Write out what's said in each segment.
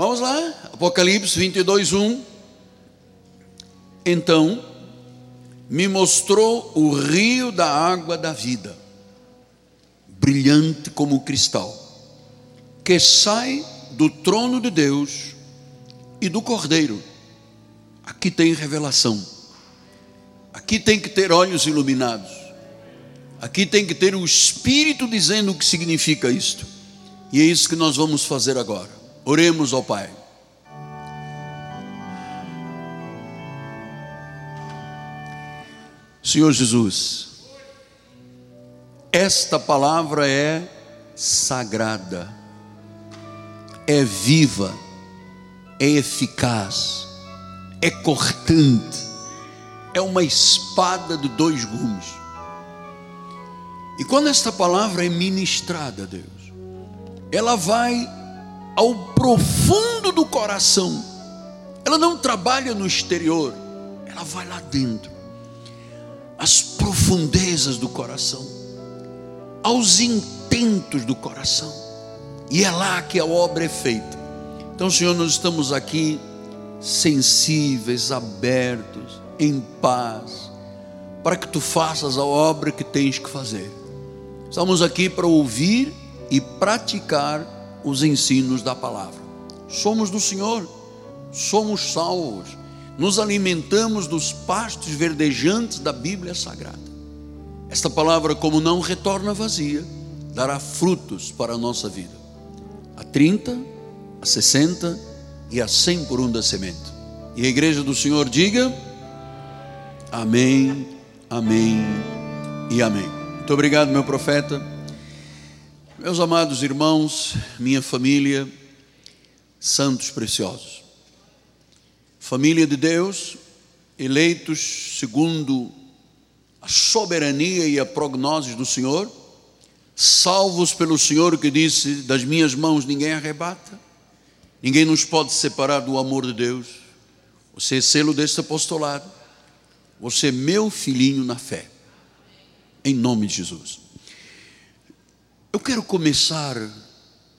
Vamos lá, Apocalipse 22, 1. Então me mostrou o rio da água da vida, brilhante como cristal, que sai do trono de Deus e do Cordeiro. Aqui tem revelação, aqui tem que ter olhos iluminados, aqui tem que ter o Espírito dizendo o que significa isto, e é isso que nós vamos fazer agora. Oremos ao Pai. Senhor Jesus, esta palavra é sagrada, é viva, é eficaz, é cortante, é uma espada de dois gumes. E quando esta palavra é ministrada, Deus, ela vai ao profundo do coração, ela não trabalha no exterior, ela vai lá dentro, às profundezas do coração, aos intentos do coração, e é lá que a obra é feita. Então, Senhor, nós estamos aqui sensíveis, abertos, em paz, para que tu faças a obra que tens que fazer. Estamos aqui para ouvir e praticar os ensinos da palavra. Somos do Senhor, somos salvos, nos alimentamos dos pastos verdejantes da Bíblia Sagrada. Esta palavra, como não retorna vazia, dará frutos para a nossa vida. A 30, a 60 e a 100 por um da semente. E a igreja do Senhor diga: Amém, Amém e Amém. Muito obrigado, meu profeta. Meus amados irmãos, minha família, santos preciosos, família de Deus, eleitos segundo a soberania e a prognose do Senhor, salvos pelo Senhor que disse: Das minhas mãos ninguém arrebata Ninguém nos pode separar do amor de Deus. Você é selo deste apostolado. Você é meu filhinho na fé. Em nome de Jesus. Eu quero começar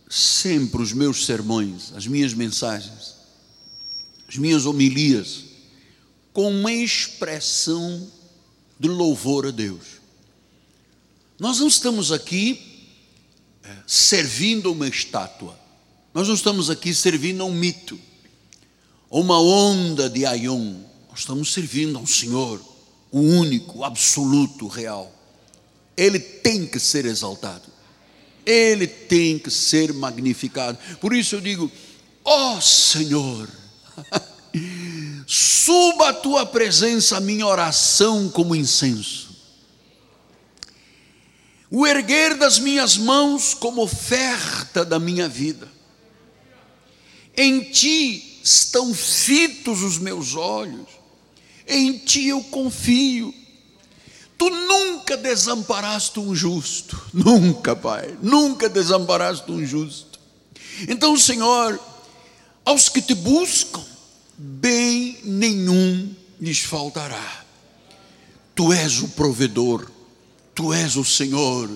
sempre os meus sermões, as minhas mensagens, as minhas homilias, com uma expressão de louvor a Deus. Nós não estamos aqui é, servindo uma estátua. Nós não estamos aqui servindo a um mito, a uma onda de Aion. Nós estamos servindo ao Senhor, o único, absoluto, real. Ele tem que ser exaltado. Ele tem que ser magnificado. Por isso eu digo: ó oh, Senhor, suba a tua presença a minha oração como incenso. O erguer das minhas mãos como oferta da minha vida em ti estão fitos os meus olhos, em ti eu confio. Tu nunca desamparaste um justo, nunca, Pai, nunca desamparaste um justo. Então, Senhor, aos que te buscam, bem nenhum lhes faltará. Tu és o provedor, tu és o Senhor,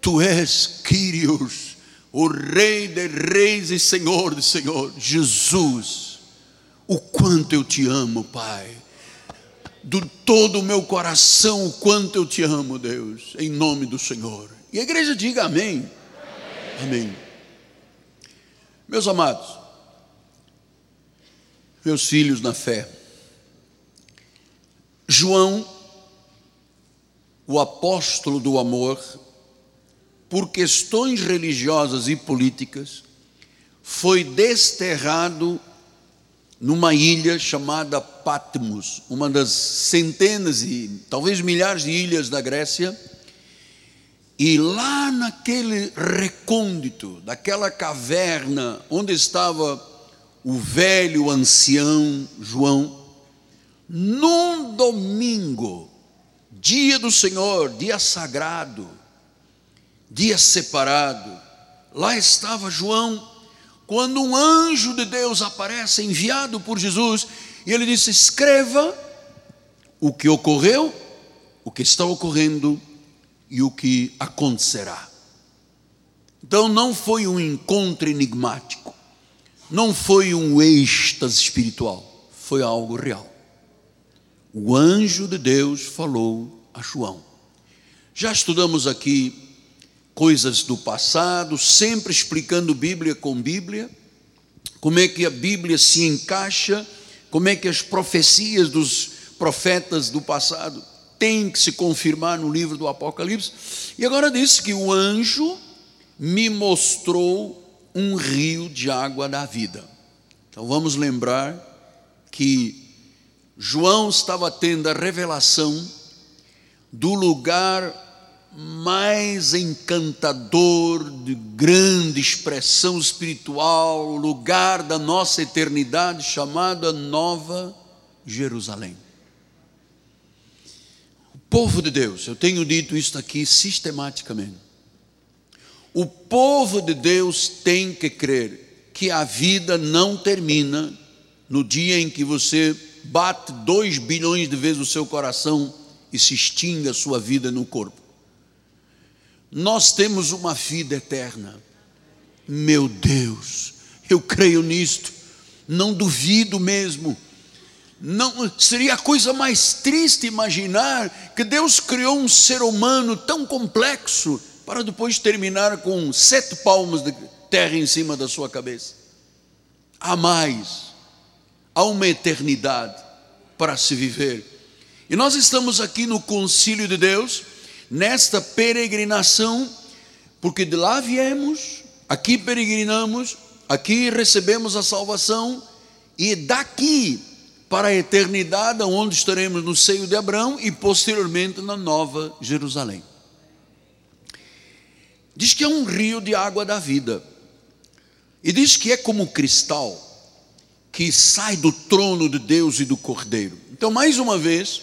tu és Quírios o Rei de Reis e Senhor de Senhor, Jesus, o quanto eu te amo, Pai, do todo o meu coração, o quanto eu te amo, Deus, em nome do Senhor. E a igreja diga amém. Amém. amém. Meus amados, meus filhos na fé, João, o apóstolo do amor, por questões religiosas e políticas, foi desterrado numa ilha chamada Patmos, uma das centenas e talvez milhares de ilhas da Grécia. E lá naquele recôndito, daquela caverna onde estava o velho ancião João, num domingo, dia do Senhor, dia sagrado, dia separado. Lá estava João, quando um anjo de Deus aparece, enviado por Jesus, e ele disse: Escreva o que ocorreu, o que está ocorrendo e o que acontecerá. Então não foi um encontro enigmático, não foi um êxtase espiritual, foi algo real. O anjo de Deus falou a João. Já estudamos aqui coisas do passado, sempre explicando Bíblia com Bíblia, como é que a Bíblia se encaixa, como é que as profecias dos profetas do passado têm que se confirmar no livro do Apocalipse. E agora diz que o anjo me mostrou um rio de água da vida. Então vamos lembrar que João estava tendo a revelação do lugar mais encantador, de grande expressão espiritual, lugar da nossa eternidade, chamado a Nova Jerusalém. O povo de Deus, eu tenho dito isso aqui sistematicamente. O povo de Deus tem que crer que a vida não termina no dia em que você bate dois bilhões de vezes o seu coração e se extingue a sua vida no corpo. Nós temos uma vida eterna. Meu Deus, eu creio nisto, não duvido mesmo. Não seria a coisa mais triste imaginar que Deus criou um ser humano tão complexo para depois terminar com sete palmos de terra em cima da sua cabeça. Há mais, há uma eternidade para se viver. E nós estamos aqui no concílio de Deus, nesta peregrinação, porque de lá viemos, aqui peregrinamos, aqui recebemos a salvação, e daqui para a eternidade, onde estaremos no seio de Abraão e posteriormente na Nova Jerusalém. Diz que é um rio de água da vida. E diz que é como cristal que sai do trono de Deus e do Cordeiro. Então, mais uma vez,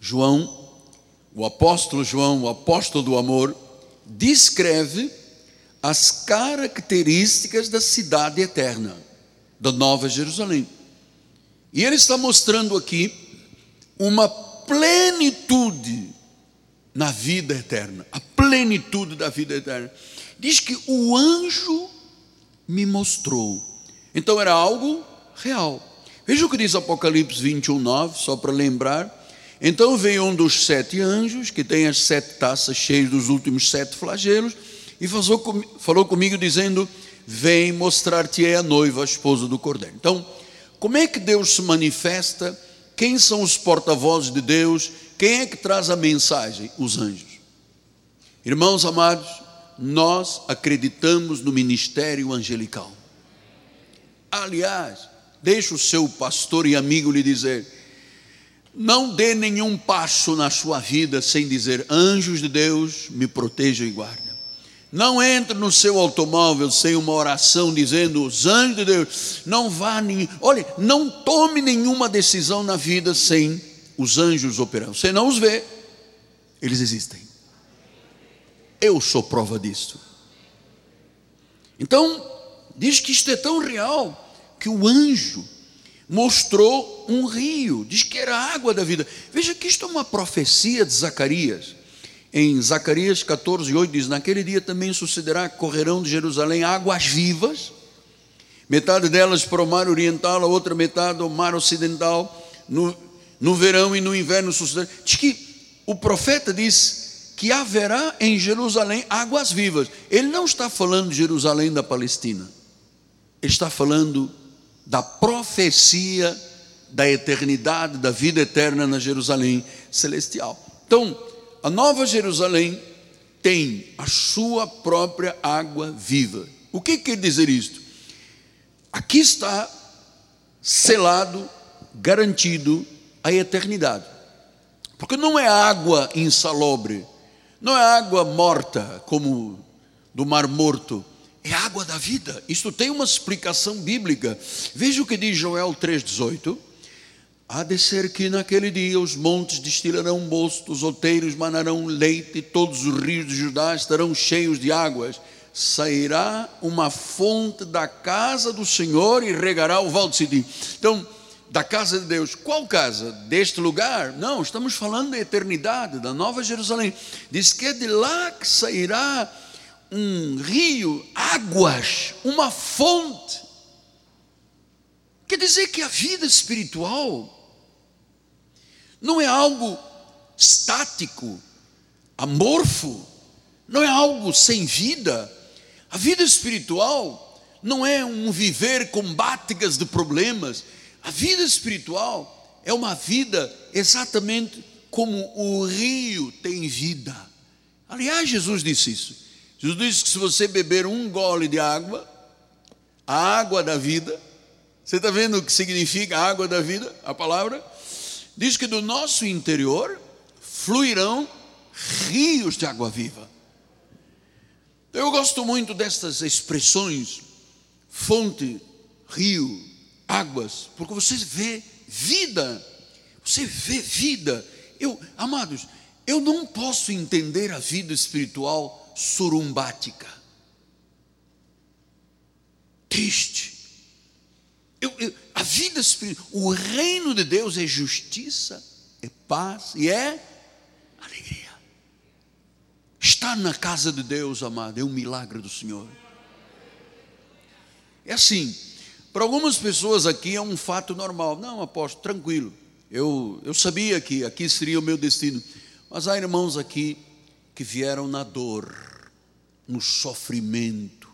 João, o apóstolo João, o apóstolo do amor, descreve as características da cidade eterna, da Nova Jerusalém. E ele está mostrando aqui uma plenitude na vida eterna, a plenitude da vida eterna. Diz que o anjo me mostrou. Então era algo real. Veja o que diz Apocalipse 21, 9, só para lembrar. Então veio um dos sete anjos, que tem as sete taças cheias dos últimos sete flagelos, e falou comigo dizendo: Vem mostrar-te a noiva, a esposa do cordeiro. Então, como é que Deus se manifesta? Quem são os porta-vozes de Deus? Quem é que traz a mensagem? Os anjos. Irmãos amados, nós acreditamos no ministério angelical. Aliás, deixa o seu pastor e amigo lhe dizer: não dê nenhum passo na sua vida sem dizer: anjos de Deus, me protejam e guardem. Não entre no seu automóvel sem uma oração dizendo: os anjos de Deus, não vá nem. Olha, não tome nenhuma decisão na vida sem os anjos operando. Você não os vê, eles existem. Eu sou prova disso. Então, diz que isto é tão real que o anjo mostrou um rio, diz que era a água da vida. Veja que isto é uma profecia de Zacarias. Em Zacarias 14, 8 diz: Naquele dia também sucederá que correrão de Jerusalém águas vivas, metade delas para o mar oriental, a outra metade ao mar ocidental. No, no verão e no inverno suceder. Diz que o profeta diz que haverá em Jerusalém águas vivas. Ele não está falando de Jerusalém da Palestina. Ele está falando da profecia da eternidade, da vida eterna na Jerusalém celestial. Então, a Nova Jerusalém tem a sua própria água viva. O que quer dizer isto? Aqui está selado, garantido a eternidade. Porque não é água insalobre, não é água morta, como do Mar Morto, é água da vida. Isto tem uma explicação bíblica. Veja o que diz Joel 3,18. Há de ser que naquele dia os montes destilarão mosto, os outeiros manarão leite, todos os rios de Judá estarão cheios de águas. Sairá uma fonte da casa do Senhor e regará o vale de Sidim. Então, da casa de Deus. Qual casa? Deste lugar? Não, estamos falando da eternidade, da Nova Jerusalém. Diz que é de lá que sairá um rio, águas, uma fonte. Quer dizer que a vida espiritual não é algo estático, amorfo, não é algo sem vida. A vida espiritual não é um viver com báticas de problemas. A vida espiritual é uma vida exatamente como o rio tem vida. Aliás, Jesus disse isso. Jesus disse que se você beber um gole de água, a água da vida, você está vendo o que significa a água da vida? A palavra diz que do nosso interior fluirão rios de água viva. Eu gosto muito destas expressões fonte, rio, águas, porque você vê vida, você vê vida. Eu, amados, eu não posso entender a vida espiritual surumbática, triste. Eu, eu, a vida espiritual, o reino de Deus é justiça, é paz e é alegria. Estar na casa de Deus, amado, é um milagre do Senhor. É assim, para algumas pessoas aqui é um fato normal. Não, apóstolo, tranquilo. Eu, eu sabia que aqui seria o meu destino. Mas há irmãos aqui que vieram na dor, no sofrimento,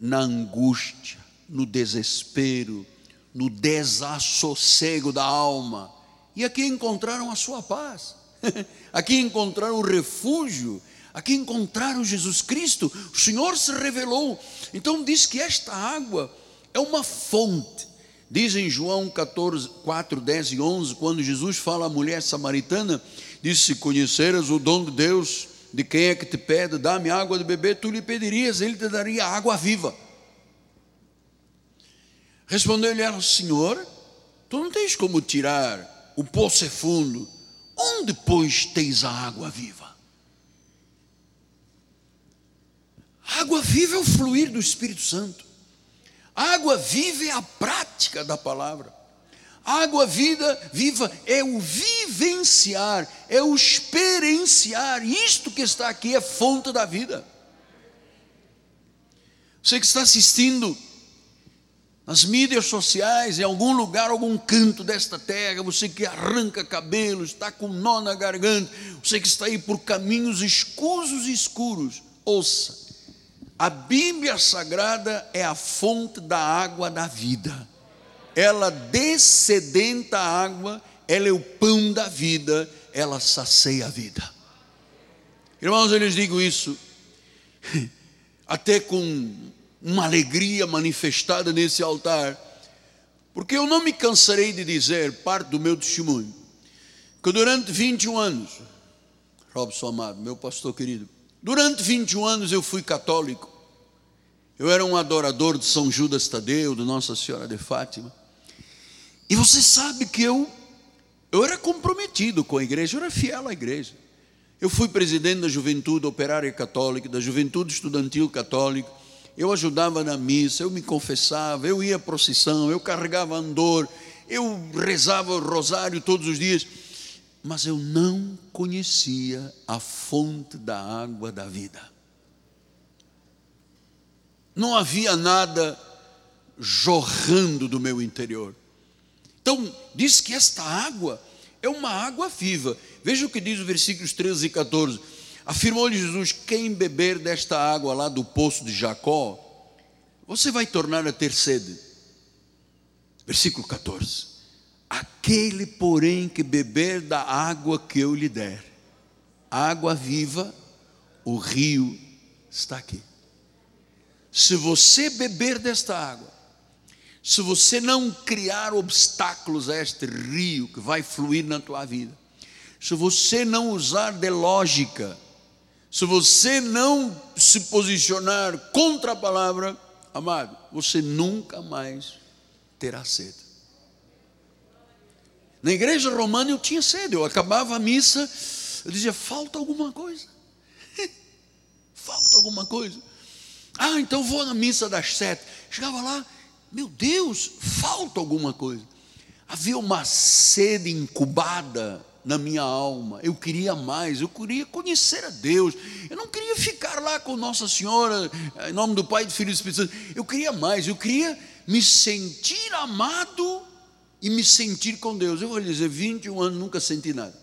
na angústia, no desespero, no desassossego da alma. E aqui encontraram a sua paz. aqui encontraram o refúgio Aqui encontraram Jesus Cristo, o Senhor se revelou. Então diz que esta água é uma fonte. Diz em João 14, 4, 10 e 11, quando Jesus fala à mulher samaritana, diz: Se conheceras o dom de Deus, de quem é que te pede, dá-me água de beber, tu lhe pedirias, ele te daria água viva. Respondeu-lhe ela: Senhor, tu não tens como tirar, o poço fundo, onde, pois, tens a água viva? água viva é o fluir do Espírito Santo. água viva é a prática da palavra. Água vida, viva é o vivenciar, é o experienciar. Isto que está aqui é fonte da vida. Você que está assistindo nas mídias sociais, em algum lugar, algum canto desta terra, você que arranca cabelos, está com nó na garganta, você que está aí por caminhos escusos e escuros, ouça, a Bíblia Sagrada é a fonte da água da vida. Ela descedenta a água, ela é o pão da vida, ela sacia a vida. Irmãos, eu lhes digo isso, até com uma alegria manifestada nesse altar, porque eu não me cansarei de dizer, parte do meu testemunho, que durante 21 anos, Robson Amado, meu pastor querido, durante 21 anos eu fui católico, eu era um adorador de São Judas Tadeu, de Nossa Senhora de Fátima. E você sabe que eu, eu era comprometido com a igreja, eu era fiel à igreja. Eu fui presidente da Juventude Operária Católica, da Juventude Estudantil Católica. Eu ajudava na missa, eu me confessava, eu ia à procissão, eu carregava andor, eu rezava o rosário todos os dias. Mas eu não conhecia a fonte da água da vida não havia nada jorrando do meu interior. Então, diz que esta água é uma água viva. Veja o que diz os versículos 13 e 14. Afirmou-lhe Jesus: Quem beber desta água lá do poço de Jacó, você vai tornar a ter sede. Versículo 14. Aquele, porém, que beber da água que eu lhe der, água viva, o rio está aqui. Se você beber desta água, se você não criar obstáculos a este rio que vai fluir na tua vida, se você não usar de lógica, se você não se posicionar contra a palavra, amado, você nunca mais terá sede. Na igreja romana eu tinha sede, eu acabava a missa, eu dizia: falta alguma coisa, falta alguma coisa. Ah, então vou na missa das sete. Chegava lá, meu Deus, falta alguma coisa. Havia uma sede incubada na minha alma. Eu queria mais, eu queria conhecer a Deus. Eu não queria ficar lá com Nossa Senhora, em nome do Pai, do Filho e do Espírito Santo. Eu queria mais, eu queria me sentir amado e me sentir com Deus. Eu vou lhe dizer, 21 anos nunca senti nada.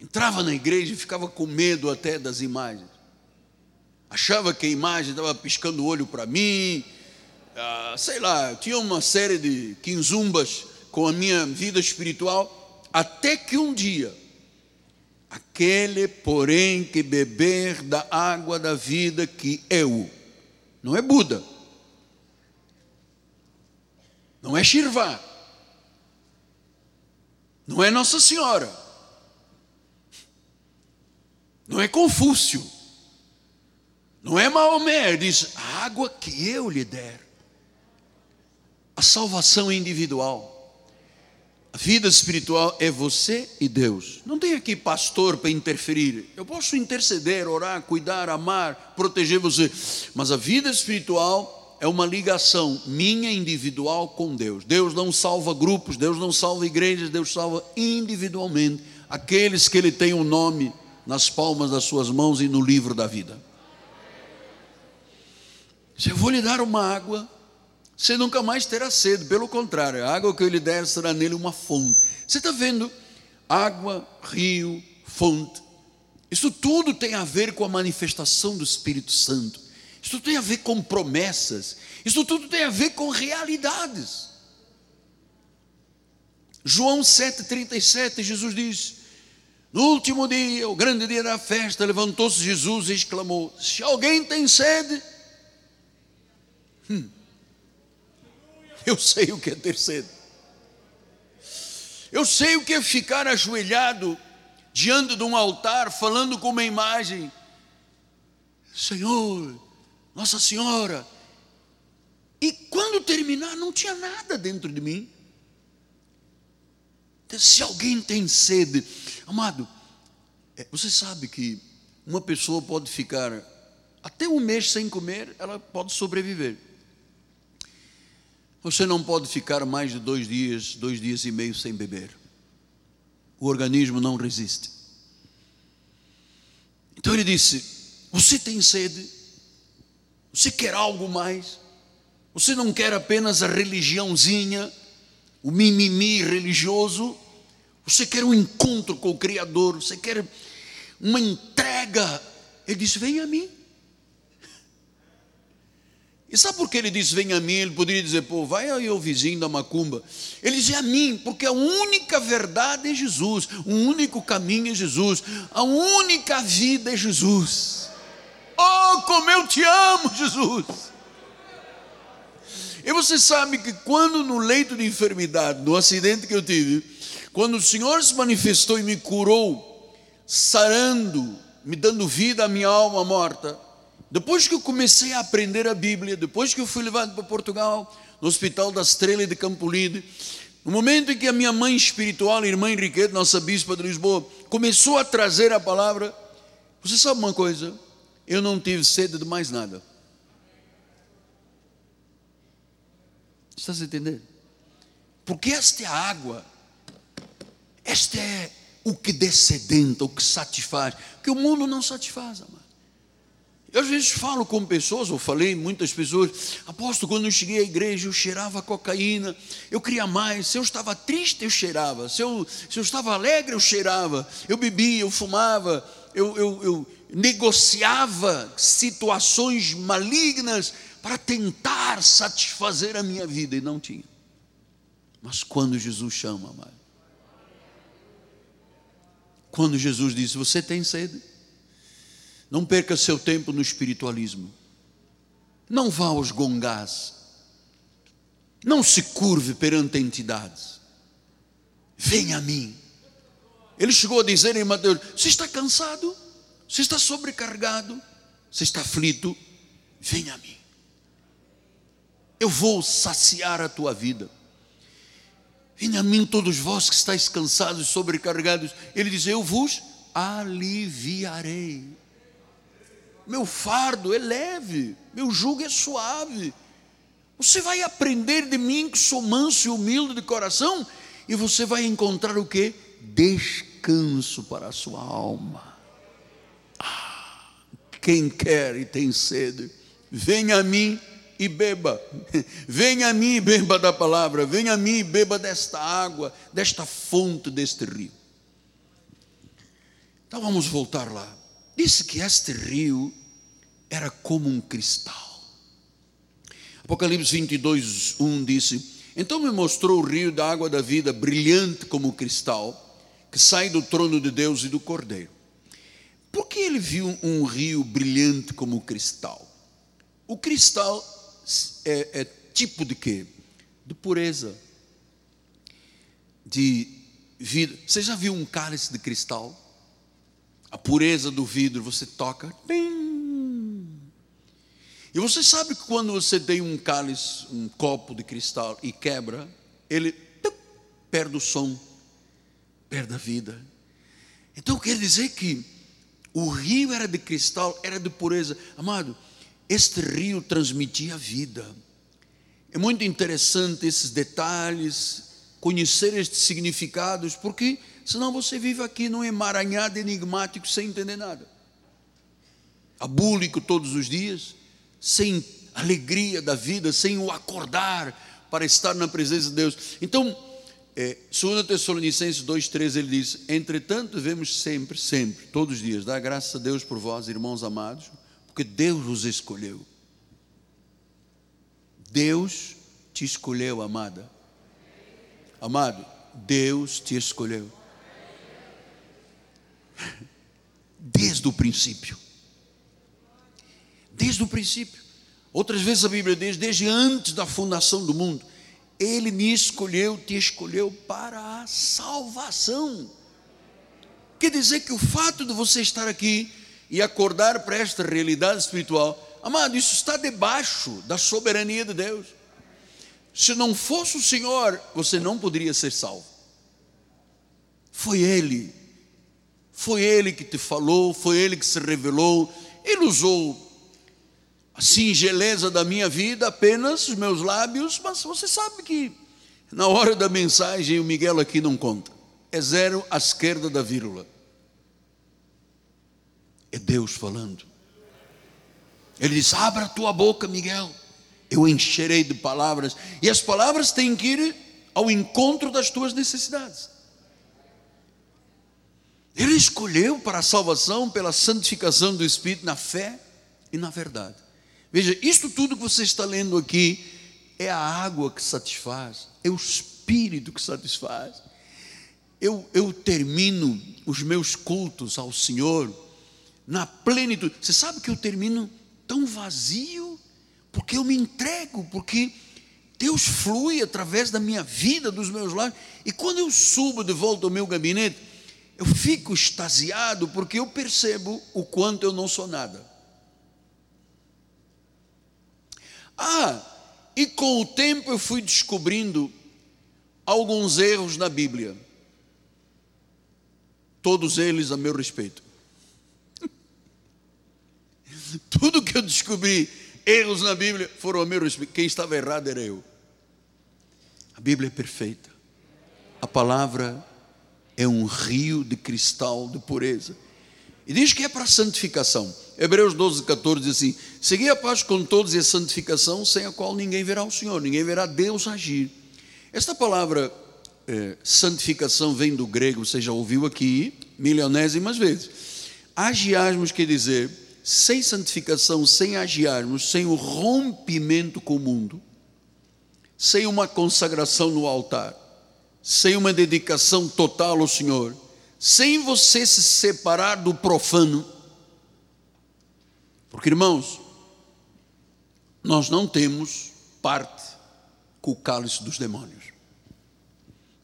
Entrava na igreja e ficava com medo até das imagens. Achava que a imagem estava piscando o olho para mim. Ah, sei lá, tinha uma série de quinzumbas com a minha vida espiritual. Até que um dia, aquele, porém, que beber da água da vida que eu, não é Buda, não é Shirvá, não é Nossa Senhora, não é Confúcio, não é Maomé, diz: a água que eu lhe der, a salvação é individual. A vida espiritual é você e Deus. Não tem aqui pastor para interferir. Eu posso interceder, orar, cuidar, amar, proteger você. Mas a vida espiritual é uma ligação minha individual com Deus. Deus não salva grupos, Deus não salva igrejas, Deus salva individualmente aqueles que Ele tem o um nome nas palmas das suas mãos e no livro da vida. Eu vou lhe dar uma água, você nunca mais terá sede, pelo contrário, a água que eu lhe der será nele uma fonte. Você está vendo? Água, rio, fonte. Isso tudo tem a ver com a manifestação do Espírito Santo. Isso tem a ver com promessas. Isso tudo tem a ver com realidades. João 7,37, Jesus diz: No último dia, o grande dia da festa, levantou-se Jesus e exclamou: Se alguém tem sede, hum, eu sei o que é ter sede. Eu sei o que é ficar ajoelhado diante de um altar, falando com uma imagem. Senhor, Nossa Senhora. E quando terminar, não tinha nada dentro de mim. Se alguém tem sede, amado, é, você sabe que uma pessoa pode ficar até um mês sem comer, ela pode sobreviver. Você não pode ficar mais de dois dias, dois dias e meio sem beber. O organismo não resiste. Então ele disse: Você tem sede? Você quer algo mais? Você não quer apenas a religiãozinha, o mimimi religioso? Você quer um encontro com o Criador? Você quer uma entrega? Ele disse: Vem a mim. E sabe por que ele disse: Vem a mim? Ele poderia dizer: Pô, vai aí o vizinho da macumba. Ele dizia a mim, porque a única verdade é Jesus, o único caminho é Jesus, a única vida é Jesus. Oh, como eu te amo, Jesus! E você sabe que quando no leito de enfermidade, no acidente que eu tive, quando o Senhor se manifestou e me curou, sarando, me dando vida à minha alma morta, depois que eu comecei a aprender a Bíblia, depois que eu fui levado para Portugal, no Hospital da Estrela de Campolide, no momento em que a minha mãe espiritual, a irmã Henriqueta, nossa bispa de Lisboa, começou a trazer a palavra, você sabe uma coisa? Eu não tive sede de mais nada. Está se entendendo? Porque esta é a água, esta é o que descedenta, o que satisfaz, que o mundo não satisfaz, amado. Eu às vezes falo com pessoas, ou falei muitas pessoas, aposto, quando eu cheguei à igreja, eu cheirava cocaína, eu queria mais, se eu estava triste, eu cheirava, se eu, se eu estava alegre, eu cheirava, eu bebia, eu fumava, eu, eu, eu negociava situações malignas para tentar satisfazer a minha vida, e não tinha. Mas quando Jesus chama, amado, quando Jesus disse: Você tem sede? Não perca seu tempo no espiritualismo. Não vá aos gongás. Não se curve perante entidades. Venha a mim. Ele chegou a dizer em Mateus: Você está cansado? Você está sobrecarregado? Você está aflito? Venha a mim. Eu vou saciar a tua vida. Venha a mim, todos vós que estáis cansados e sobrecarregados. Ele diz: Eu vos aliviarei. Meu fardo é leve, meu jugo é suave. Você vai aprender de mim que sou manso e humilde de coração, e você vai encontrar o que? Descanso para a sua alma. Ah, quem quer e tem sede, venha a mim e beba. Venha a mim e beba da palavra. Venha a mim e beba desta água, desta fonte, deste rio. Então vamos voltar lá. Disse que este rio era como um cristal. Apocalipse 22, 1 disse: Então me mostrou o rio da água da vida, brilhante como cristal, que sai do trono de Deus e do Cordeiro. Por que ele viu um rio brilhante como cristal? O cristal é, é tipo de quê? De pureza, de vida. Você já viu um cálice de cristal? A pureza do vidro, você toca, e você sabe que quando você tem um cálice, um copo de cristal e quebra, ele perde o som, perde a vida. Então quer dizer que o rio era de cristal, era de pureza. Amado, este rio transmitia vida. É muito interessante esses detalhes, conhecer estes significados, porque senão você vive aqui num emaranhado enigmático sem entender nada. Abúlico todos os dias, sem alegria da vida, sem o acordar para estar na presença de Deus. Então, é, 2 Tessalonicenses 2,13 ele diz: Entretanto, vemos sempre, sempre, todos os dias, dar graças a Deus por vós, irmãos amados, porque Deus os escolheu. Deus te escolheu, amada. Amado, Deus te escolheu. Desde o princípio. Desde o princípio. Outras vezes a Bíblia diz, desde antes da fundação do mundo. Ele me escolheu, te escolheu para a salvação. Quer dizer que o fato de você estar aqui e acordar para esta realidade espiritual, amado, isso está debaixo da soberania de Deus. Se não fosse o Senhor, você não poderia ser salvo. Foi Ele, foi Ele que te falou, foi Ele que se revelou, Ele usou a singeleza da minha vida, apenas os meus lábios, mas você sabe que na hora da mensagem o Miguel aqui não conta. É zero à esquerda da vírgula. É Deus falando. Ele diz: Abra a tua boca, Miguel. Eu encherei de palavras. E as palavras têm que ir ao encontro das tuas necessidades. Ele escolheu para a salvação, pela santificação do Espírito, na fé e na verdade. Veja, isto tudo que você está lendo aqui é a água que satisfaz, é o Espírito que satisfaz. Eu, eu termino os meus cultos ao Senhor na plenitude. Você sabe que eu termino tão vazio, porque eu me entrego, porque Deus flui através da minha vida, dos meus lábios. E quando eu subo de volta ao meu gabinete, eu fico extasiado, porque eu percebo o quanto eu não sou nada. Ah, e com o tempo eu fui descobrindo alguns erros na Bíblia. Todos eles a meu respeito. Tudo que eu descobri, erros na Bíblia, foram a meu respeito. Quem estava errado era eu. A Bíblia é perfeita. A palavra é um rio de cristal de pureza. E diz que é para santificação. Hebreus 12, 14 diz assim: Segui a paz com todos e a santificação, sem a qual ninguém verá o Senhor, ninguém verá Deus agir. Esta palavra é, santificação vem do grego, você já ouviu aqui milionésimas vezes. Agiasmos quer dizer, sem santificação, sem agiarmos, sem o rompimento com o mundo, sem uma consagração no altar, sem uma dedicação total ao Senhor, sem você se separar do profano. Porque, irmãos, nós não temos parte com o cálice dos demônios.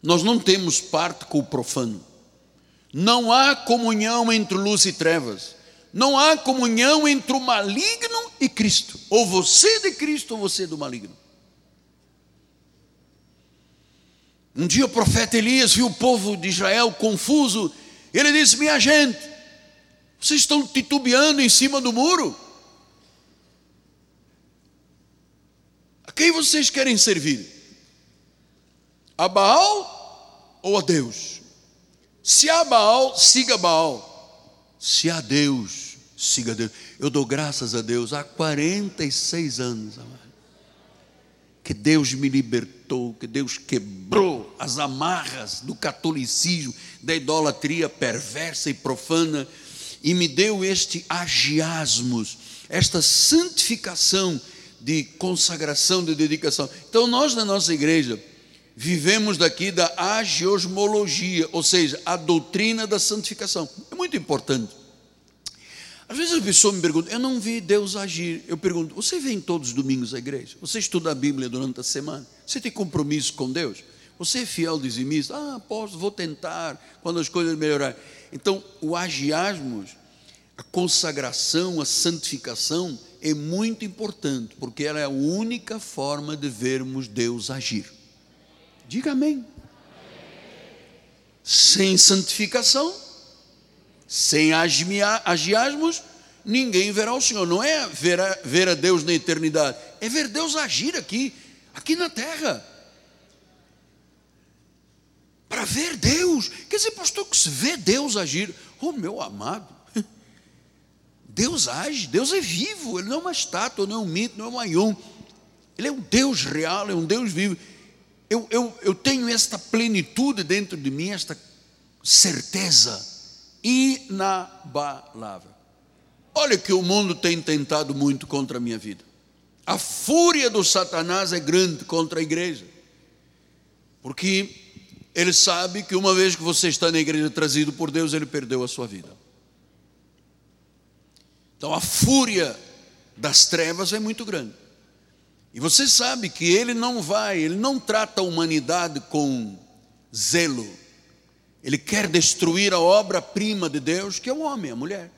Nós não temos parte com o profano. Não há comunhão entre luz e trevas. Não há comunhão entre o maligno e Cristo. Ou você de Cristo ou você do maligno. Um dia o profeta Elias viu o povo de Israel confuso. Ele disse: Minha gente, vocês estão titubeando em cima do muro? A quem vocês querem servir? A Baal ou a Deus? Se há Baal, siga Baal. Se há Deus, Siga Deus. Eu dou graças a Deus há 46 anos, amado, que Deus me libertou, que Deus quebrou as amarras do catolicismo, da idolatria perversa e profana, e me deu este agiasmos, esta santificação de consagração, de dedicação. Então, nós na nossa igreja, vivemos daqui da agiosmologia, ou seja, a doutrina da santificação. É muito importante. Às vezes a pessoa me pergunta, eu não vi Deus agir. Eu pergunto, você vem todos os domingos à igreja? Você estuda a Bíblia durante a semana? Você tem compromisso com Deus? Você é fiel dizimista? Ah, posso, vou tentar, quando as coisas melhorarem. Então, o agiasmos, a consagração, a santificação é muito importante, porque ela é a única forma de vermos Deus agir. Diga amém. Sem santificação, sem agiasmos, ninguém verá o Senhor. Não é ver a, ver a Deus na eternidade, é ver Deus agir aqui, aqui na terra. Para ver Deus. Quer dizer, pastor, que se vê Deus agir. Oh, meu amado. Deus age, Deus é vivo, Ele não é uma estátua, não é um mito, não é um ayum. Ele é um Deus real, é um Deus vivo eu, eu, eu tenho esta plenitude dentro de mim, esta certeza inabalável. Olha que o mundo tem tentado muito contra a minha vida. A fúria do Satanás é grande contra a igreja, porque ele sabe que uma vez que você está na igreja trazido por Deus, ele perdeu a sua vida. Então a fúria das trevas é muito grande. E você sabe que ele não vai, ele não trata a humanidade com zelo. Ele quer destruir a obra-prima de Deus, que é o homem, a mulher.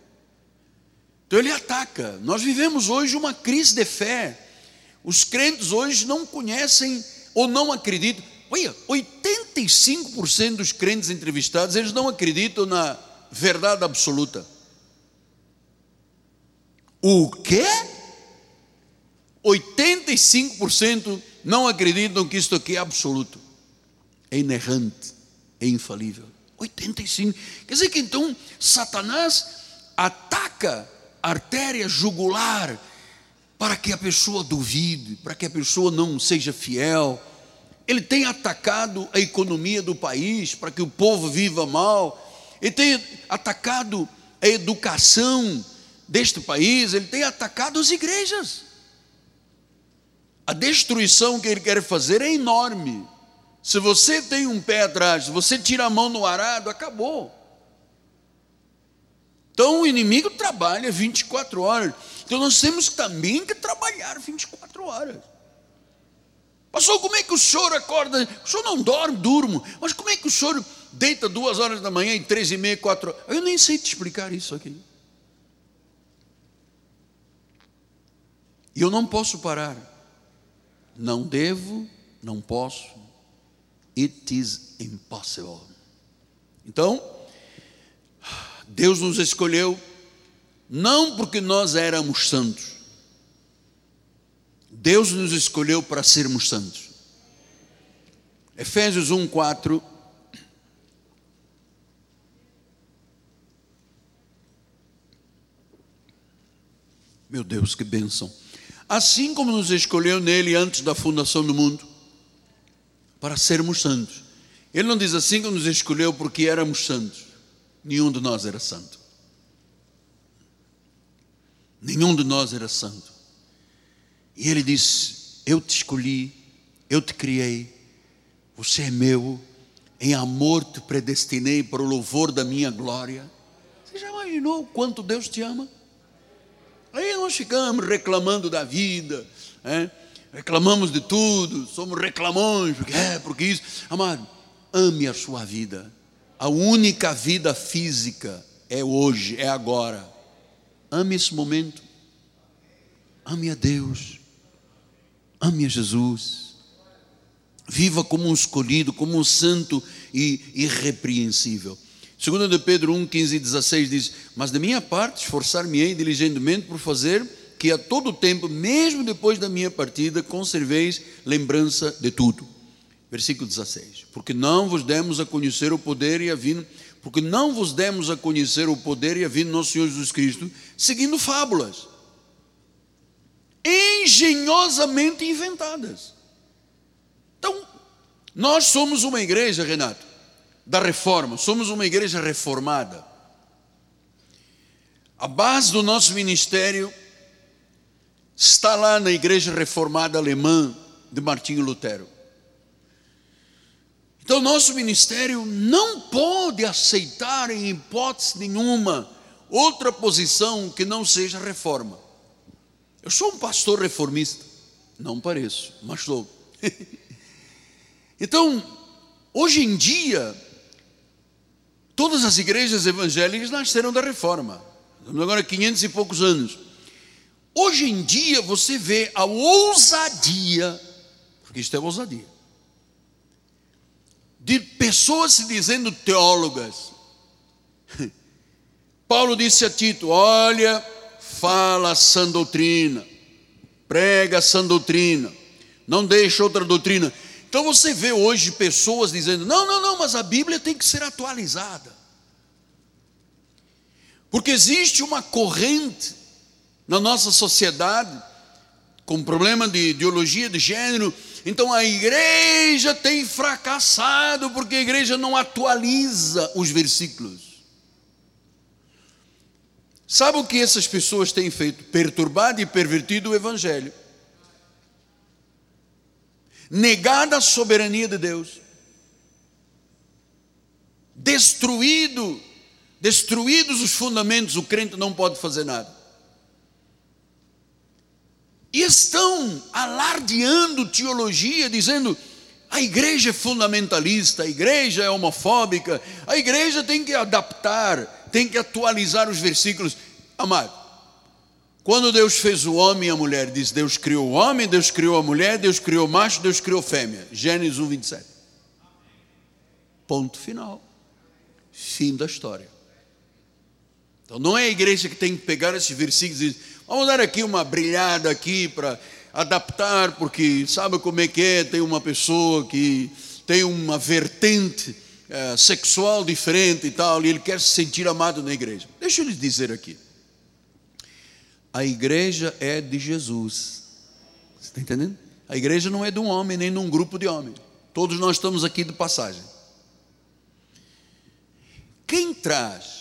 Então ele ataca. Nós vivemos hoje uma crise de fé. Os crentes hoje não conhecem ou não acreditam. Olha, 85% dos crentes entrevistados, eles não acreditam na verdade absoluta. O quê? 85% não acreditam que isto aqui é absoluto, é inerrante, é infalível. 85. Quer dizer que então Satanás ataca a artéria jugular para que a pessoa duvide, para que a pessoa não seja fiel. Ele tem atacado a economia do país para que o povo viva mal. Ele tem atacado a educação deste país, ele tem atacado as igrejas. A destruição que ele quer fazer é enorme. Se você tem um pé atrás, você tira a mão no arado, acabou. Então o inimigo trabalha 24 horas. Então nós temos também que trabalhar 24 horas. Pastor, como é que o senhor acorda? O senhor não dorme, durmo. Mas como é que o senhor deita duas horas da manhã e três e meia, quatro horas? Eu nem sei te explicar isso aqui. E eu não posso parar. Não devo, não posso. It is impossible. Então, Deus nos escolheu não porque nós éramos santos. Deus nos escolheu para sermos santos. Efésios 1, 4. Meu Deus, que bênção assim como nos escolheu nele antes da fundação do mundo, para sermos santos. Ele não diz assim que nos escolheu porque éramos santos. Nenhum de nós era santo. Nenhum de nós era santo. E ele disse: Eu te escolhi, eu te criei, você é meu, em amor te predestinei para o louvor da minha glória. Você já imaginou o quanto Deus te ama? Aí nós ficamos reclamando da vida, né? Reclamamos de tudo, somos reclamões, porque é, porque isso. Amado, ame a sua vida. A única vida física é hoje, é agora. Ame esse momento. Ame a Deus. Ame a Jesus. Viva como um escolhido, como um santo e irrepreensível. Segundo de Pedro 1, 15 e 16 diz: Mas da minha parte esforçar-me-ei diligentemente por fazer que a todo tempo, mesmo depois da minha partida, conserveis lembrança de tudo. Versículo 16: Porque não vos demos a conhecer o poder e a vinda, porque não vos demos a conhecer o poder e a vinda do nosso Senhor Jesus Cristo, seguindo fábulas engenhosamente inventadas. Então, nós somos uma igreja, Renato, da reforma, somos uma igreja reformada. A base do nosso ministério está lá na igreja reformada alemã de Martinho Lutero. Então, nosso ministério não pode aceitar, em hipótese nenhuma, outra posição que não seja reforma. Eu sou um pastor reformista, não pareço, mas sou. então, hoje em dia, todas as igrejas evangélicas nasceram da reforma. Estamos agora 500 e poucos anos. Hoje em dia você vê a ousadia, porque isto é ousadia, de pessoas se dizendo teólogas. Paulo disse a Tito: Olha, fala a sã doutrina, prega a sã doutrina, não deixa outra doutrina. Então você vê hoje pessoas dizendo: não, não, não, mas a Bíblia tem que ser atualizada. Porque existe uma corrente na nossa sociedade com problema de ideologia de gênero então a igreja tem fracassado porque a igreja não atualiza os versículos. Sabe o que essas pessoas têm feito? Perturbado e pervertido o evangelho. Negada a soberania de Deus. Destruído, destruídos os fundamentos, o crente não pode fazer nada. E estão alardeando teologia, dizendo a igreja é fundamentalista, a igreja é homofóbica, a igreja tem que adaptar, tem que atualizar os versículos. Amado, quando Deus fez o homem e a mulher, diz Deus criou o homem, Deus criou a mulher, Deus criou o macho, Deus criou fêmea. Gênesis 1, 27. Ponto final. Fim da história. Então não é a igreja que tem que pegar esses versículos e dizer, Vamos dar aqui uma brilhada aqui para adaptar, porque sabe como é que é? Tem uma pessoa que tem uma vertente é, sexual diferente e tal, e ele quer se sentir amado na igreja. Deixa eu lhes dizer aqui. A igreja é de Jesus. Você está entendendo? A igreja não é de um homem, nem de um grupo de homens. Todos nós estamos aqui de passagem. Quem traz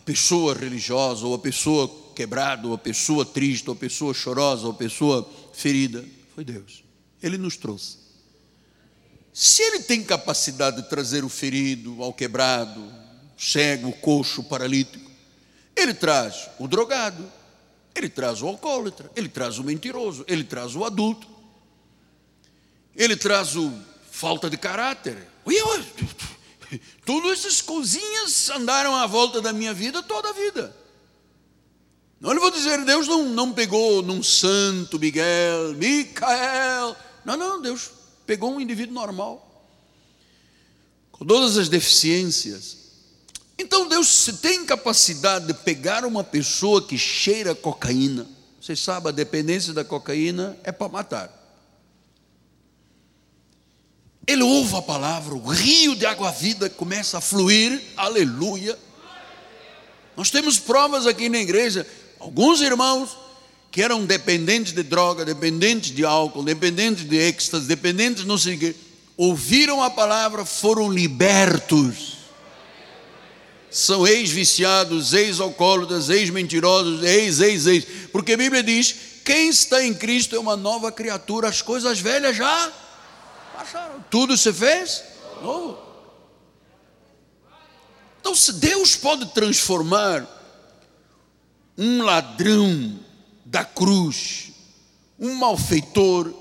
a pessoa religiosa, ou a pessoa quebrada, ou a pessoa triste, ou a pessoa chorosa, ou a pessoa ferida, foi Deus. Ele nos trouxe. Se Ele tem capacidade de trazer o ferido, ao quebrado, cego, coxo, paralítico, Ele traz o drogado, Ele traz o alcoólatra, Ele traz o mentiroso, Ele traz o adulto, Ele traz o falta de caráter. Todas essas coisinhas andaram à volta da minha vida toda a vida. Não lhe vou dizer, Deus não, não pegou num santo Miguel, Micael. Não, não, Deus pegou um indivíduo normal, com todas as deficiências. Então Deus se tem capacidade de pegar uma pessoa que cheira cocaína. Você sabe, a dependência da cocaína é para matar. Ele ouve a palavra, o rio de água vida começa a fluir, aleluia. Nós temos provas aqui na igreja, alguns irmãos que eram dependentes de droga, dependentes de álcool, dependentes de êxtase, dependentes não sei o quê, ouviram a palavra, foram libertos. São ex-viciados, ex-alcoólatras, ex-mentirosos, ex, ex, ex. Porque a Bíblia diz: quem está em Cristo é uma nova criatura, as coisas velhas já Tudo se fez novo. Então, se Deus pode transformar um ladrão da cruz, um malfeitor,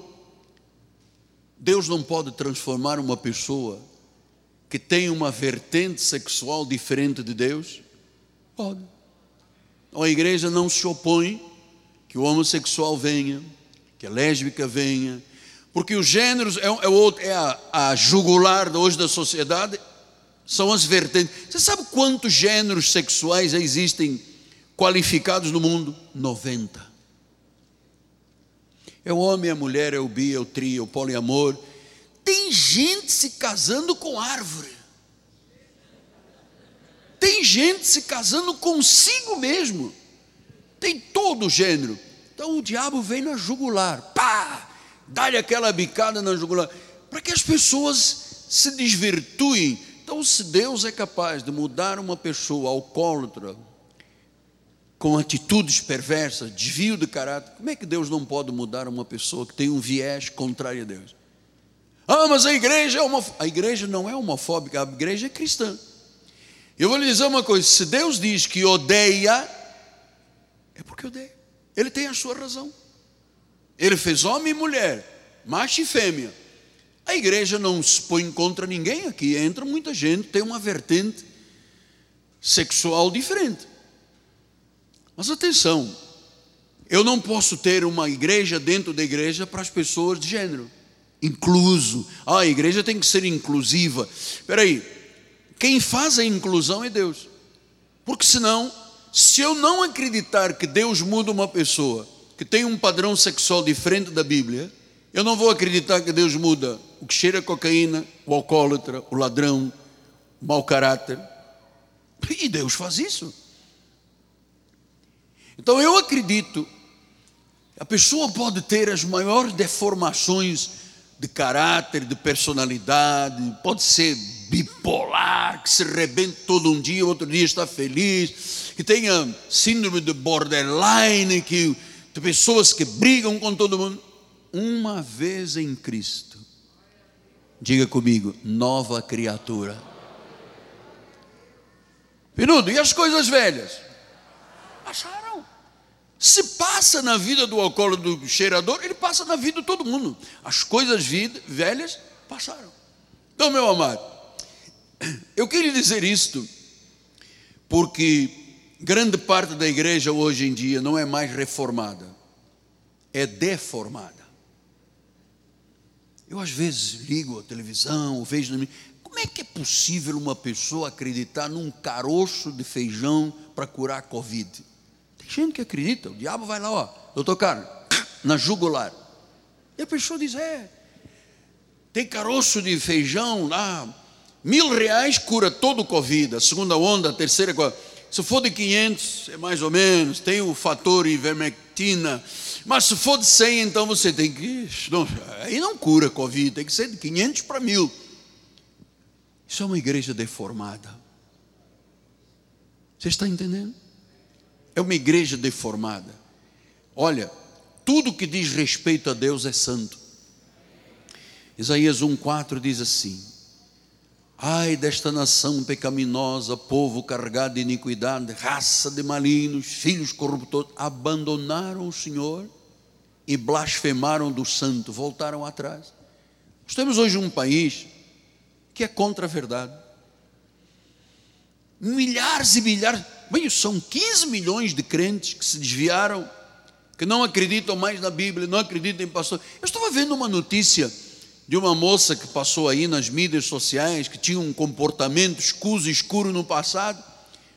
Deus não pode transformar uma pessoa que tem uma vertente sexual diferente de Deus? Pode. A igreja não se opõe que o homossexual venha, que a lésbica venha, porque os gêneros é, é, é a, a jugular hoje da sociedade, são as vertentes. Você sabe quantos gêneros sexuais existem qualificados no mundo? 90. É o homem, a mulher, é o bi, é o tri, é o poliamor. Tem gente se casando com árvore. gente se casando consigo mesmo. Tem todo o gênero. Então o diabo vem na jugular, pá, dá-lhe aquela bicada na jugular, para que as pessoas se desvirtuem. Então, se Deus é capaz de mudar uma pessoa alcoólatra, com atitudes perversas, desvio de caráter, como é que Deus não pode mudar uma pessoa que tem um viés contrário a Deus? Ah, mas a igreja é uma a igreja não é homofóbica, a igreja é cristã. Eu vou lhe dizer uma coisa: se Deus diz que odeia, é porque odeia. Ele tem a sua razão. Ele fez homem e mulher, macho e fêmea. A igreja não se põe contra ninguém aqui, entra muita gente, tem uma vertente sexual diferente. Mas atenção, eu não posso ter uma igreja dentro da igreja para as pessoas de gênero, incluso. Ah, a igreja tem que ser inclusiva. Espera aí, quem faz a inclusão é Deus. Porque senão se eu não acreditar que Deus muda uma pessoa que tem um padrão sexual diferente da Bíblia, eu não vou acreditar que Deus muda o que cheira cocaína, o alcoólatra, o ladrão, o mau caráter. E Deus faz isso. Então eu acredito a pessoa pode ter as maiores deformações de caráter, de personalidade, pode ser bipolar, que se rebenta todo um dia, outro dia está feliz, que tenha síndrome de borderline, que de pessoas que brigam com todo mundo. Uma vez em Cristo, diga comigo, nova criatura. Penudo, e as coisas velhas? Passaram. Se passa na vida do alcoólatra do cheirador, ele passa na vida de todo mundo. As coisas velhas passaram. Então, meu amado, eu queria dizer isto porque grande parte da igreja hoje em dia não é mais reformada, é deformada. Eu às vezes ligo a televisão, vejo como é que é possível uma pessoa acreditar num caroço de feijão para curar a Covid? Tem gente que acredita, o diabo vai lá, ó, doutor Carlos, na jugular. E a pessoa diz: é, tem caroço de feijão lá, Mil reais cura todo o Covid, a segunda onda, a terceira. Se for de 500, é mais ou menos, tem o fator ivermectina. Mas se for de 100, então você tem que. Não, aí não cura Covid, tem que ser de 500 para mil. Isso é uma igreja deformada. Você está entendendo? É uma igreja deformada. Olha, tudo que diz respeito a Deus é santo. Isaías 1,4 diz assim: Ai desta nação pecaminosa, povo carregado de iniquidade, raça de malignos, filhos corruptores, abandonaram o Senhor e blasfemaram do santo, voltaram atrás. Nós temos hoje um país que é contra a verdade. Milhares e milhares, bem, são 15 milhões de crentes que se desviaram, que não acreditam mais na Bíblia, não acreditam em pastor. Eu estava vendo uma notícia de uma moça que passou aí nas mídias sociais, que tinha um comportamento escuso, escuro no passado,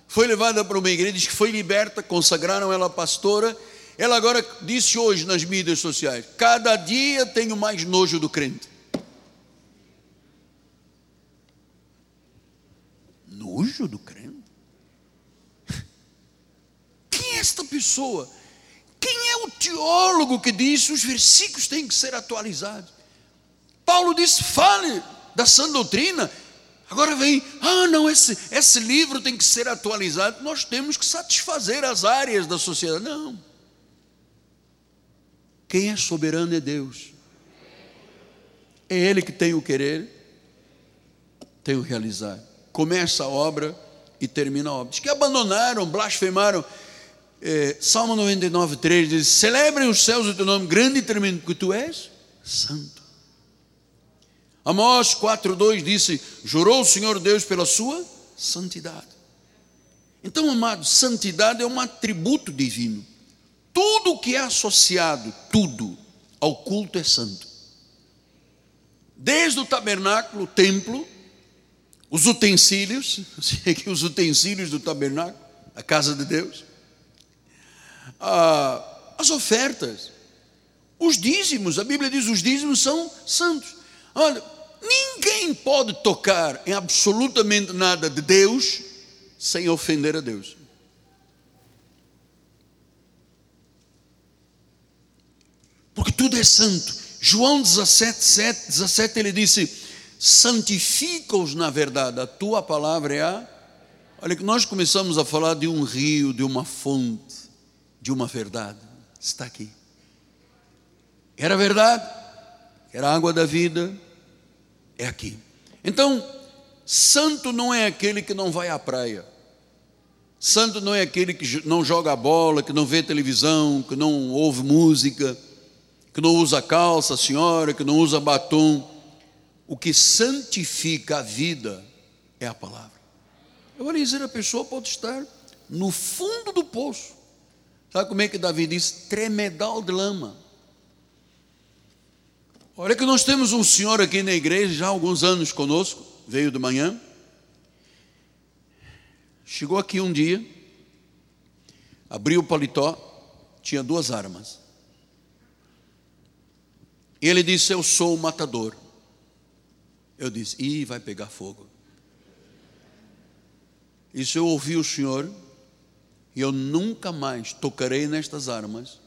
foi levada para uma igreja, diz que foi liberta, consagraram ela pastora. Ela agora disse hoje nas mídias sociais: cada dia tenho mais nojo do crente. Nojo do crente? Quem é esta pessoa? Quem é o teólogo que diz que os versículos têm que ser atualizados? Paulo disse: fale da sã doutrina. Agora vem, ah, não, esse, esse livro tem que ser atualizado. Nós temos que satisfazer as áreas da sociedade. Não. Quem é soberano é Deus. É Ele que tem o querer, tem o realizar. Começa a obra e termina a obra. Diz que abandonaram, blasfemaram. É, Salmo 99, 3 diz: Celebrem os céus o teu nome, grande e tremendo, porque tu és santo. Amós 4,2 disse: Jurou o Senhor Deus pela sua santidade. Então, amado, santidade é um atributo divino. Tudo que é associado, tudo, ao culto é santo. Desde o tabernáculo, o templo, os utensílios, os utensílios do tabernáculo, a casa de Deus, as ofertas, os dízimos, a Bíblia diz: os dízimos são santos. Olha, ninguém pode tocar em absolutamente nada de Deus sem ofender a Deus. Porque tudo é santo. João 17, 7, 17 ele disse: santifica-os na verdade, a tua palavra é a. Olha, que nós começamos a falar de um rio, de uma fonte, de uma verdade. Está aqui. Era verdade, era a água da vida, é aqui. Então, santo não é aquele que não vai à praia. Santo não é aquele que não joga bola, que não vê televisão, que não ouve música, que não usa calça, senhora, que não usa batom. O que santifica a vida é a palavra. Eu vou dizer, a pessoa pode estar no fundo do poço. Sabe como é que Davi diz? Tremedal de lama. Olha que nós temos um senhor aqui na igreja, já há alguns anos conosco, veio de manhã. Chegou aqui um dia, abriu o paletó, tinha duas armas. Ele disse: Eu sou o matador. Eu disse: Ih, vai pegar fogo. Isso eu ouvi o Senhor, e eu nunca mais tocarei nestas armas.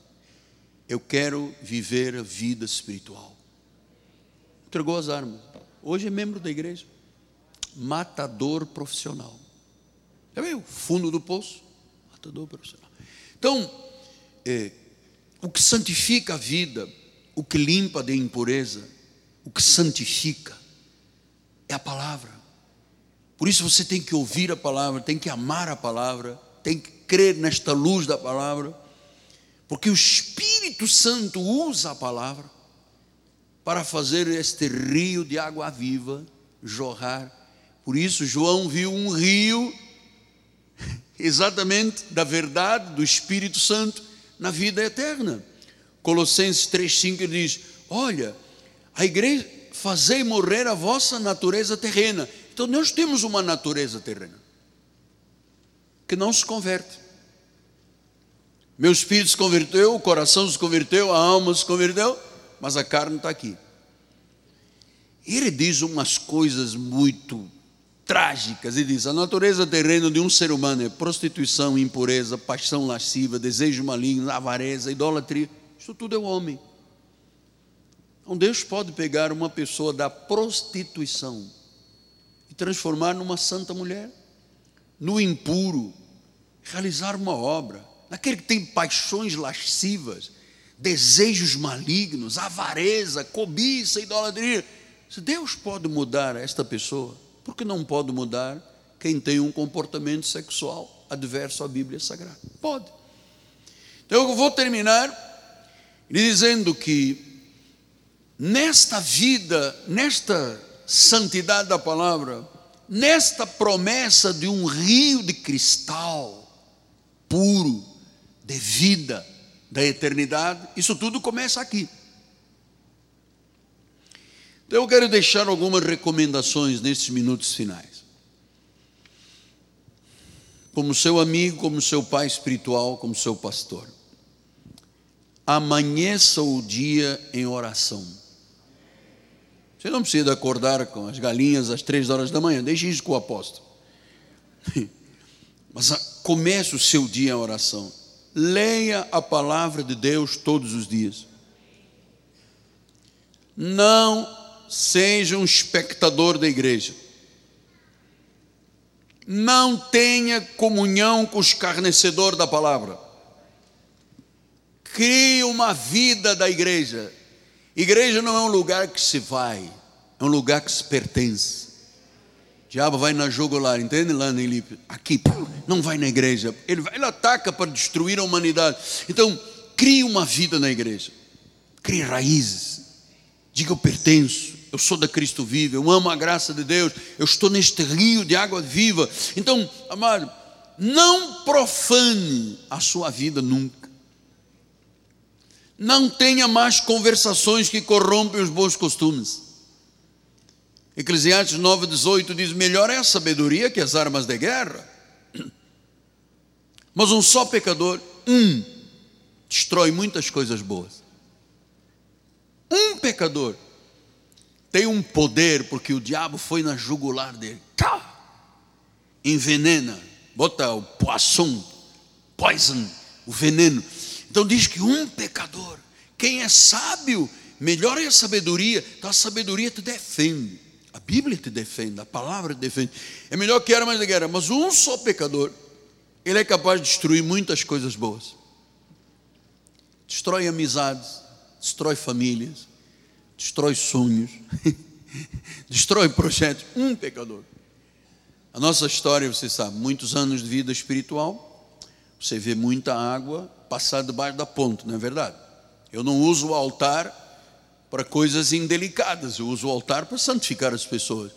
Eu quero viver a vida espiritual entregou as armas. Hoje é membro da igreja. Matador profissional. É meio fundo do poço. Matador profissional. Então, é, o que santifica a vida, o que limpa de impureza, o que santifica é a palavra. Por isso você tem que ouvir a palavra, tem que amar a palavra, tem que crer nesta luz da palavra, porque o Espírito Santo usa a palavra para fazer este rio de água viva jorrar. Por isso, João viu um rio, exatamente da verdade do Espírito Santo na vida eterna. Colossenses 3,5 ele diz: Olha, a igreja, fazei morrer a vossa natureza terrena. Então, nós temos uma natureza terrena que não se converte. Meu espírito se converteu, o coração se converteu, a alma se converteu, mas a carne está aqui. Ele diz umas coisas muito trágicas. Ele diz: a natureza terrena de um ser humano é prostituição, impureza, paixão lasciva, desejo maligno, avareza, idolatria. Isso tudo é o homem. Então Deus pode pegar uma pessoa da prostituição e transformar numa santa mulher, no impuro, realizar uma obra, naquele que tem paixões lascivas, desejos malignos, avareza, cobiça, idolatria. Se Deus pode mudar esta pessoa, por que não pode mudar quem tem um comportamento sexual adverso à Bíblia Sagrada? Pode. Então eu vou terminar dizendo que nesta vida, nesta santidade da palavra, nesta promessa de um rio de cristal puro, de vida, da eternidade, isso tudo começa aqui. Então eu quero deixar algumas recomendações nesses minutos finais. Como seu amigo, como seu pai espiritual, como seu pastor. Amanheça o dia em oração. Você não precisa acordar com as galinhas às três horas da manhã, deixe isso com o apóstolo. Mas comece o seu dia em oração. Leia a palavra de Deus todos os dias. Não seja um espectador da igreja. Não tenha comunhão com os escarnecedor da palavra. Crie uma vida da igreja. Igreja não é um lugar que se vai, é um lugar que se pertence. Diabo vai na jugular, entende lá no Ilípio? Aqui, não vai na igreja. Ele, vai, ele ataca para destruir a humanidade. Então, crie uma vida na igreja. Crie raízes. Diga eu pertenço eu sou da Cristo vivo, eu amo a graça de Deus, eu estou neste rio de água viva. Então, amado, não profane a sua vida nunca. Não tenha mais conversações que corrompem os bons costumes. Eclesiastes 9,18 diz: Melhor é a sabedoria que as armas de guerra. Mas um só pecador, um, destrói muitas coisas boas. Um pecador tem um poder, porque o diabo foi na jugular dele, envenena bota o poisson, poison, o veneno. Então diz que um pecador, quem é sábio, melhor é a sabedoria, então a sabedoria te defende. A Bíblia te defende, a palavra te defende. É melhor que armas de guerra, mas um só pecador, ele é capaz de destruir muitas coisas boas. Destrói amizades, destrói famílias, destrói sonhos, destrói projetos. Um pecador. A nossa história, você sabe, muitos anos de vida espiritual, você vê muita água passar debaixo da ponte, não é verdade? Eu não uso o altar para coisas indelicadas, eu uso o altar para santificar as pessoas.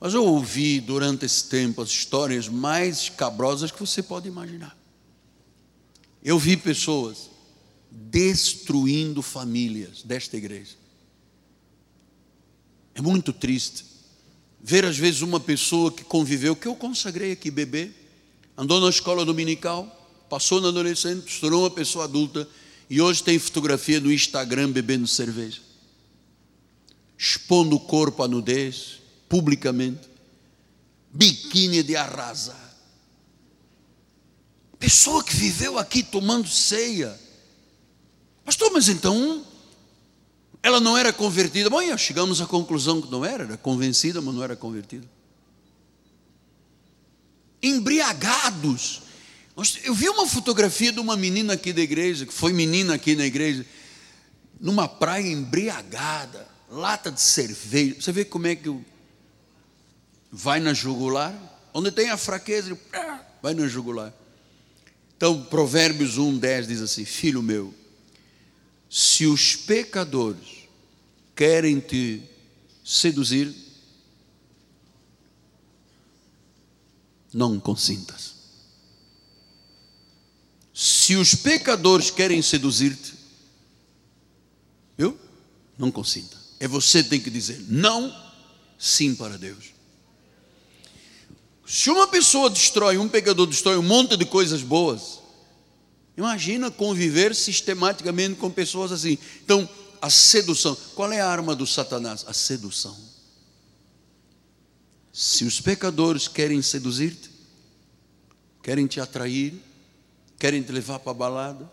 Mas eu ouvi durante esse tempo as histórias mais escabrosas que você pode imaginar. Eu vi pessoas destruindo famílias desta igreja. É muito triste ver às vezes uma pessoa que conviveu, que eu consagrei aqui bebê, andou na escola dominical, passou na adolescente, se tornou uma pessoa adulta e hoje tem fotografia no Instagram bebendo cerveja, expondo o corpo à nudez, publicamente, biquíni de arrasa. Pessoa que viveu aqui tomando ceia. Pastor, mas então ela não era convertida. Bom, chegamos à conclusão que não era, era convencida, mas não era convertida. Embriagados. Eu vi uma fotografia de uma menina aqui da igreja, que foi menina aqui na igreja, numa praia embriagada, lata de cerveja. Você vê como é que vai na jugular, onde tem a fraqueza, vai na jugular. Então, Provérbios 1, 10 diz assim: Filho meu, se os pecadores querem te seduzir, não consintas. Se os pecadores querem seduzir-te, eu não consinta. É você que tem que dizer não, sim para Deus. Se uma pessoa destrói, um pecador destrói um monte de coisas boas, imagina conviver sistematicamente com pessoas assim. Então, a sedução, qual é a arma do Satanás? A sedução. Se os pecadores querem seduzir-te, querem te atrair, querem te levar para a balada,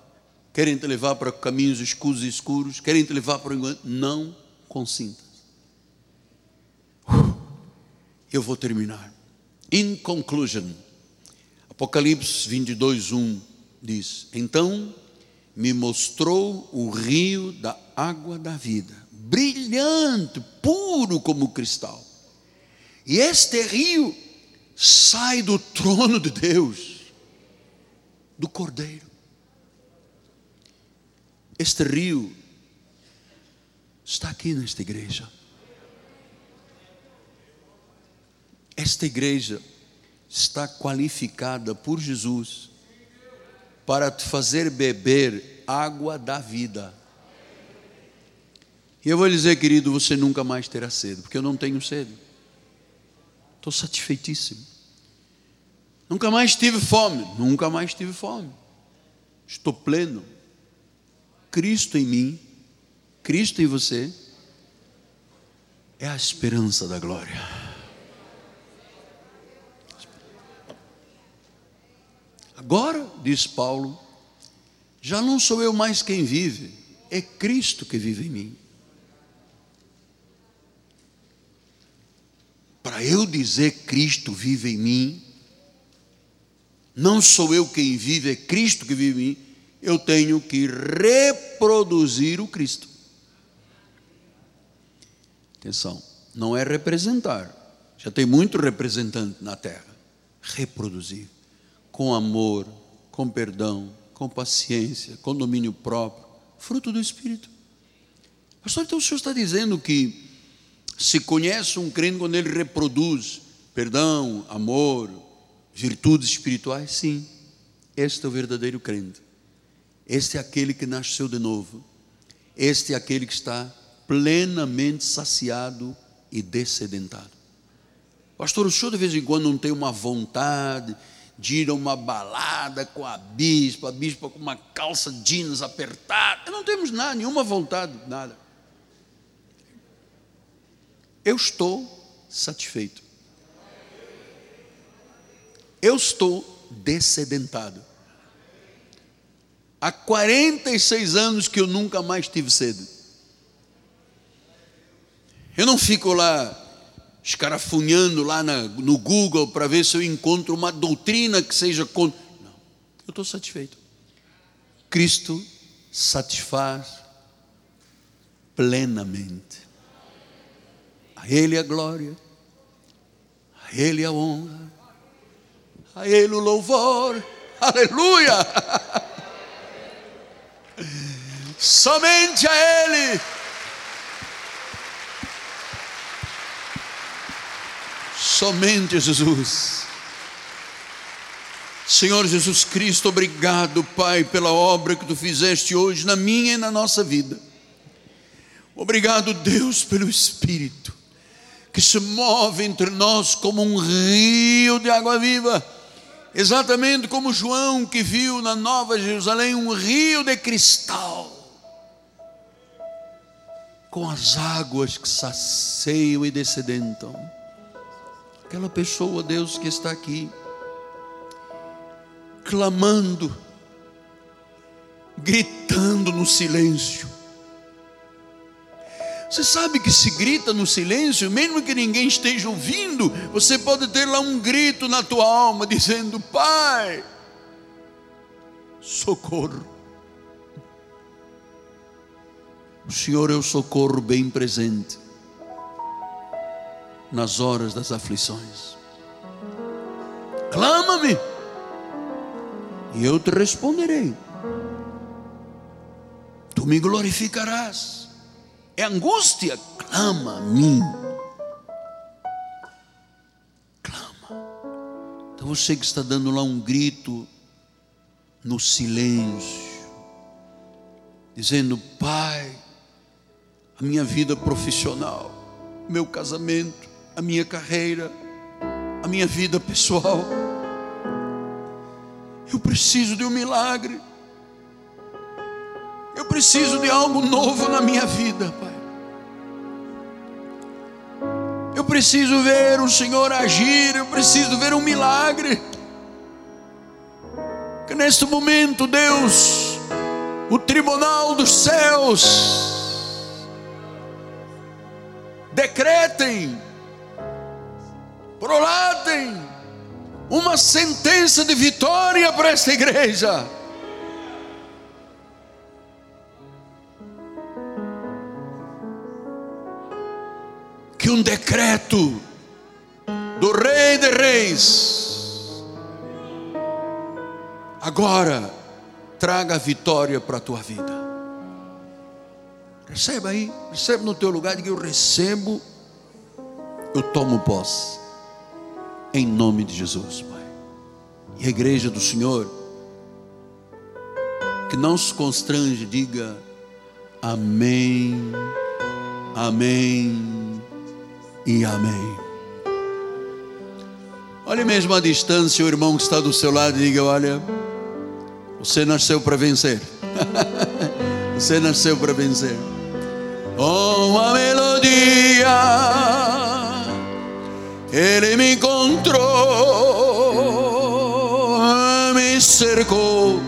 querem te levar para caminhos escuros e escuros, querem te levar para o engano, não consintas. Eu vou terminar. In conclusion, Apocalipse 22, 1 diz: Então me mostrou o rio da água da vida, brilhante, puro como cristal. E este rio sai do trono de Deus, do Cordeiro. Este rio está aqui nesta igreja. Esta igreja está qualificada por Jesus para te fazer beber água da vida. E eu vou lhe dizer, querido, você nunca mais terá sede, porque eu não tenho sede. Estou satisfeitíssimo. Nunca mais tive fome, nunca mais tive fome. Estou pleno. Cristo em mim, Cristo em você, é a esperança da glória. Agora, diz Paulo, já não sou eu mais quem vive, é Cristo que vive em mim. Para eu dizer Cristo vive em mim, não sou eu quem vive, é Cristo que vive em mim, eu tenho que reproduzir o Cristo. Atenção, não é representar, já tem muito representante na terra. Reproduzir com amor, com perdão, com paciência, com domínio próprio, fruto do Espírito. Pastor, então o senhor está dizendo que se conhece um crente quando ele reproduz perdão, amor, virtudes espirituais? Sim, este é o verdadeiro crente. Este é aquele que nasceu de novo. Este é aquele que está plenamente saciado e descedentado. Pastor, o senhor de vez em quando não tem uma vontade de ir a uma balada com a bispa, a bispa com uma calça jeans apertada. Não temos nada, nenhuma vontade, nada. Eu estou satisfeito. Eu estou descedentado. Há 46 anos que eu nunca mais tive sede. Eu não fico lá escarafunhando lá na, no Google para ver se eu encontro uma doutrina que seja contra. Não, eu estou satisfeito. Cristo satisfaz plenamente. A Ele a glória, a Ele a honra, a Ele o louvor. Aleluia! Somente a Ele. Somente Jesus. Senhor Jesus Cristo, obrigado, Pai, pela obra que tu fizeste hoje na minha e na nossa vida. Obrigado, Deus, pelo Espírito que se move entre nós como um rio de água viva, exatamente como João que viu na Nova Jerusalém um rio de cristal, com as águas que saceiam e descedentam. Aquela pessoa, Deus, que está aqui, clamando, gritando no silêncio, você sabe que se grita no silêncio, mesmo que ninguém esteja ouvindo, você pode ter lá um grito na tua alma dizendo: Pai, socorro. O Senhor é o socorro bem presente nas horas das aflições. Clama-me, e eu te responderei. Tu me glorificarás é angústia, clama a mim. Clama. Então você que está dando lá um grito no silêncio, dizendo: Pai, a minha vida profissional, meu casamento, a minha carreira, a minha vida pessoal. Eu preciso de um milagre. Eu preciso de algo novo na minha vida, Pai. Eu preciso ver o Senhor agir, eu preciso ver um milagre. Que neste momento, Deus, o tribunal dos céus, decretem, prolatem uma sentença de vitória para esta igreja. que um decreto do Rei de Reis agora traga vitória para a tua vida. Receba aí, receba no teu lugar, diga eu recebo, eu tomo posse, em nome de Jesus, Pai. E a igreja do Senhor, que não se constrange, diga amém, amém e amém. Olhe mesmo à distância o irmão que está do seu lado e diga: Olha, você nasceu para vencer. você nasceu para vencer. Oh, uma melodia, ele me encontrou, me cercou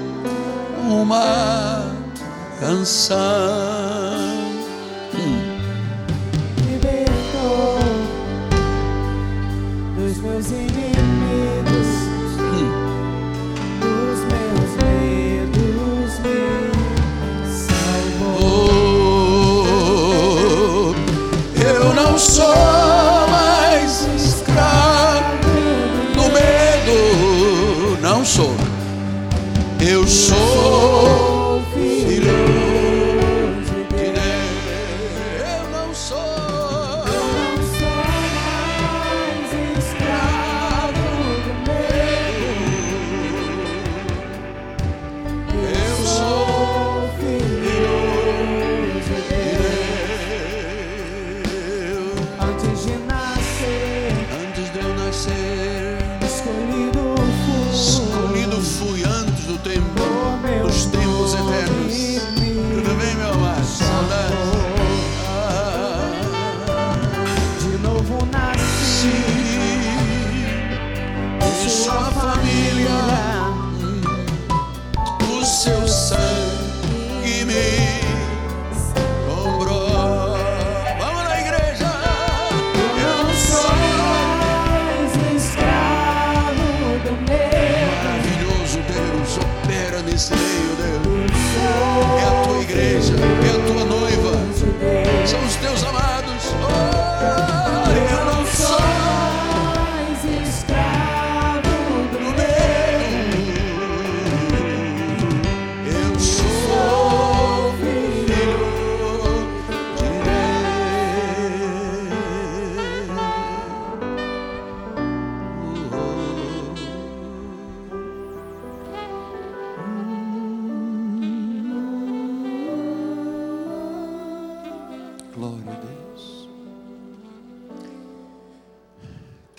uma canção.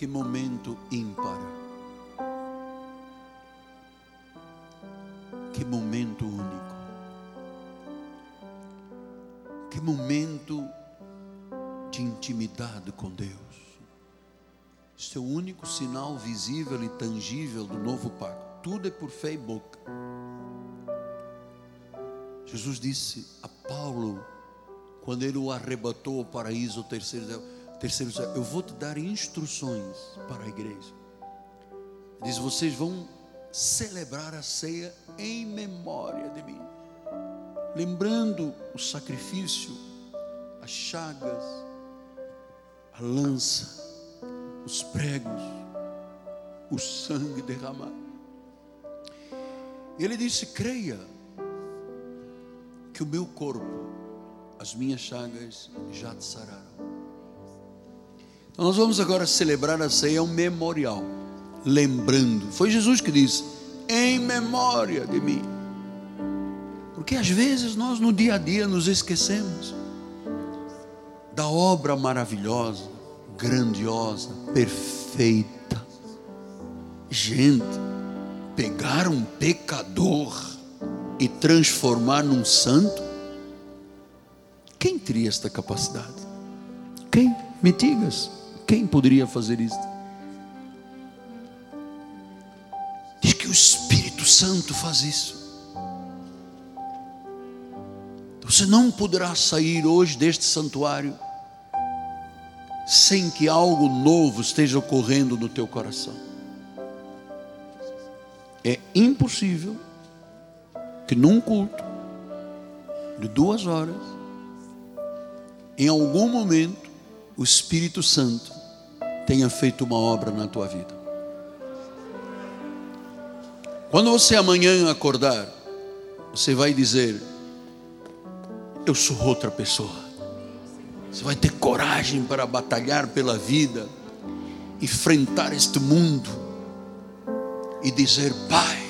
Que momento ímpar. Que momento único. Que momento de intimidade com Deus. Este é o único sinal visível e tangível do novo pacto. Tudo é por fé e boca. Jesus disse a Paulo, quando ele o arrebatou ao paraíso, o terceiro, terceiro eu vou te dar instruções para a igreja. Diz: vocês vão celebrar a ceia em memória de mim, lembrando o sacrifício, as chagas, a lança, os pregos, o sangue derramado. Ele disse: creia que o meu corpo as minhas chagas já te sararam. Então nós vamos agora celebrar a ceia, um memorial, lembrando. Foi Jesus que disse: em memória de mim. Porque às vezes nós no dia a dia nos esquecemos da obra maravilhosa, grandiosa, perfeita. Gente, pegar um pecador e transformar num santo, quem teria esta capacidade? Quem? Me digas, quem poderia fazer isto? Diz que o Espírito Santo faz isso. Você não poderá sair hoje deste santuário sem que algo novo esteja ocorrendo no teu coração. É impossível que num culto de duas horas em algum momento, o Espírito Santo tenha feito uma obra na tua vida. Quando você amanhã acordar, você vai dizer: Eu sou outra pessoa. Você vai ter coragem para batalhar pela vida, enfrentar este mundo e dizer: Pai,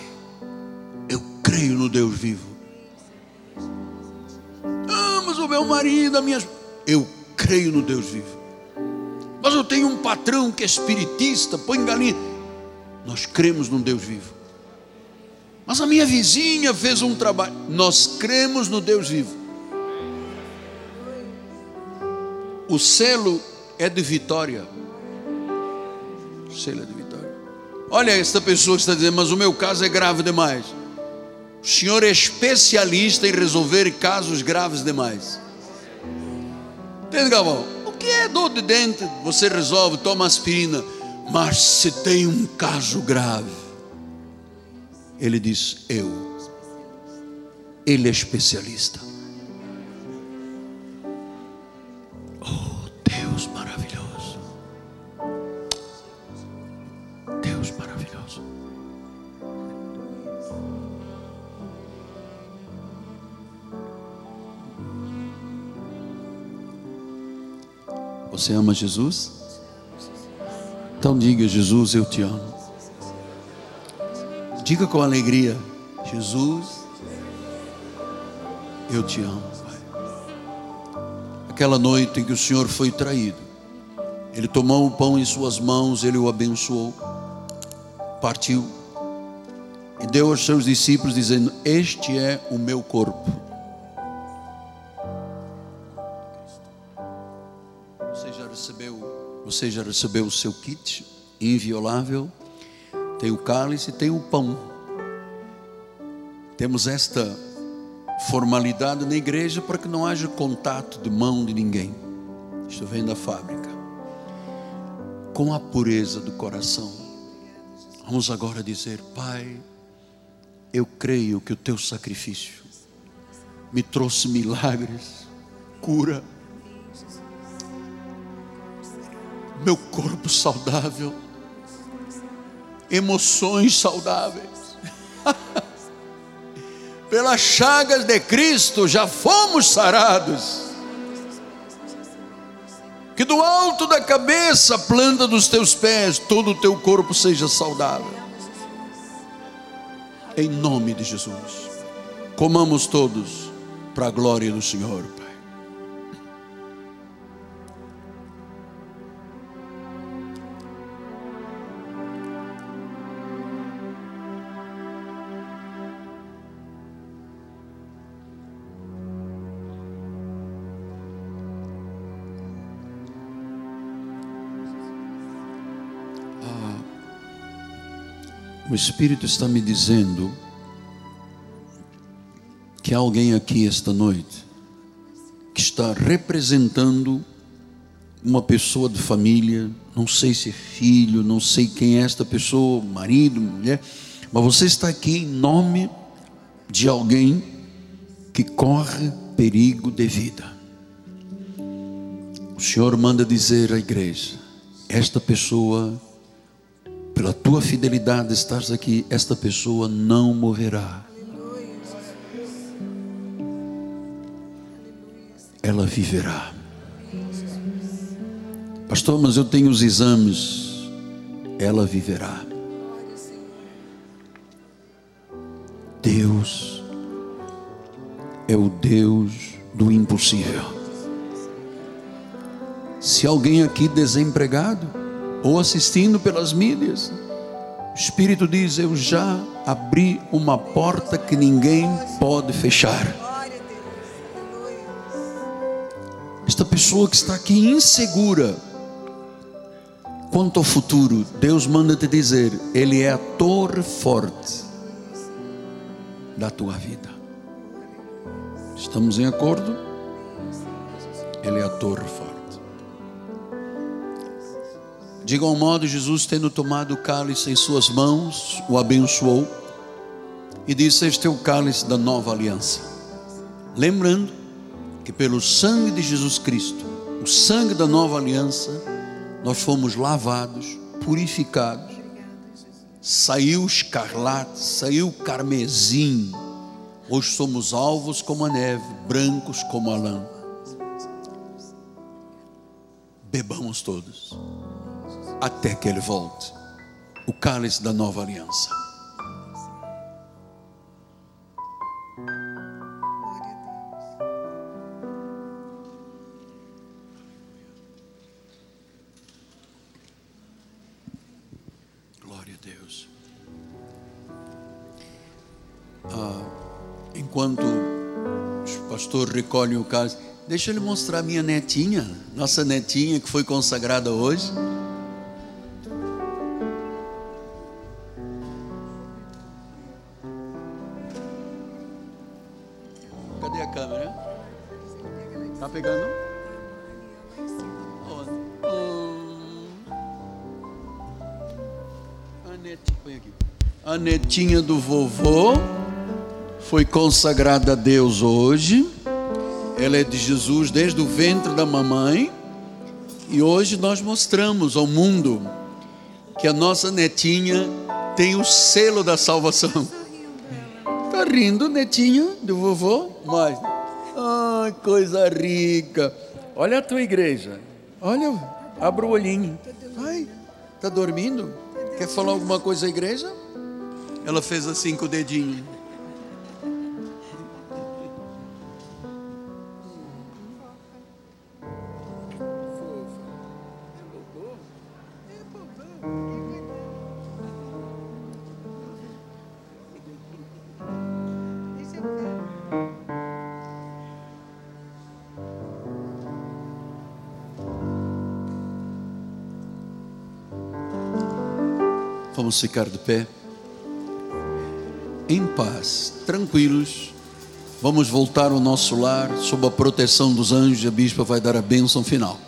eu creio no Deus vivo. Ah, mas o meu marido, a minha eu creio no Deus vivo. Mas eu tenho um patrão que é espiritista, põe galinha. Nós cremos no Deus vivo. Mas a minha vizinha fez um trabalho. Nós cremos no Deus vivo. O selo é de vitória. O selo é de vitória. Olha esta pessoa que está dizendo, mas o meu caso é grave demais. O senhor é especialista em resolver casos graves demais. Entende, Galvão? Que é dor de dente? Você resolve, toma aspirina. Mas se tem um caso grave, ele diz: Eu. Ele é especialista. Oh, Deus maravilhoso. Você ama Jesus? Então diga: Jesus, eu te amo. Diga com alegria: Jesus, eu te amo. Aquela noite em que o Senhor foi traído, Ele tomou o pão em Suas mãos, Ele o abençoou, partiu e deu aos seus discípulos, dizendo: Este é o meu corpo Você já recebeu o seu kit inviolável? Tem o cálice, tem o pão. Temos esta formalidade na igreja para que não haja contato de mão de ninguém. Isto vem da fábrica. Com a pureza do coração. Vamos agora dizer, Pai, eu creio que o teu sacrifício me trouxe milagres, cura, meu corpo saudável, emoções saudáveis. Pelas chagas de Cristo já fomos sarados. Que do alto da cabeça, planta dos teus pés, todo o teu corpo seja saudável. Em nome de Jesus. Comamos todos para a glória do Senhor, O Espírito está me dizendo que há alguém aqui esta noite que está representando uma pessoa de família, não sei se é filho, não sei quem é esta pessoa, marido, mulher, mas você está aqui em nome de alguém que corre perigo de vida. O Senhor manda dizer à igreja: esta pessoa, pela tua fidelidade estás aqui, esta pessoa não morrerá. Ela viverá. Pastor, mas eu tenho os exames. Ela viverá. Deus é o Deus do impossível. Se alguém aqui desempregado ou assistindo pelas mídias, o Espírito diz: Eu já abri uma porta que ninguém pode fechar. Esta pessoa que está aqui insegura, quanto ao futuro, Deus manda te dizer: Ele é a torre forte da tua vida. Estamos em acordo? Ele é a torre forte. De igual modo, Jesus, tendo tomado o cálice em suas mãos, o abençoou e disse: Este é o cálice da nova aliança. Lembrando que pelo sangue de Jesus Cristo, o sangue da nova aliança, nós fomos lavados, purificados, saiu escarlate, saiu carmesim, hoje somos alvos como a neve, brancos como a lã. Bebamos todos, até que Ele volte, o cálice da nova aliança. enquanto o pastor recolhe o cálice, deixa ele mostrar minha netinha, nossa netinha que foi consagrada hoje. Netinha do vovô foi consagrada a Deus hoje. Ela é de Jesus desde o ventre da mamãe. E hoje nós mostramos ao mundo que a nossa netinha tem o selo da salvação. Tá rindo, netinha do vovô? Mas, ai, coisa rica. Olha a tua igreja. Olha, abre o olhinho. Ai, tá dormindo? Quer falar alguma coisa à igreja? Ela fez assim com o dedinho. Vamos ficar de pé. Em paz, tranquilos. Vamos voltar ao nosso lar sob a proteção dos anjos. A bispa vai dar a bênção final.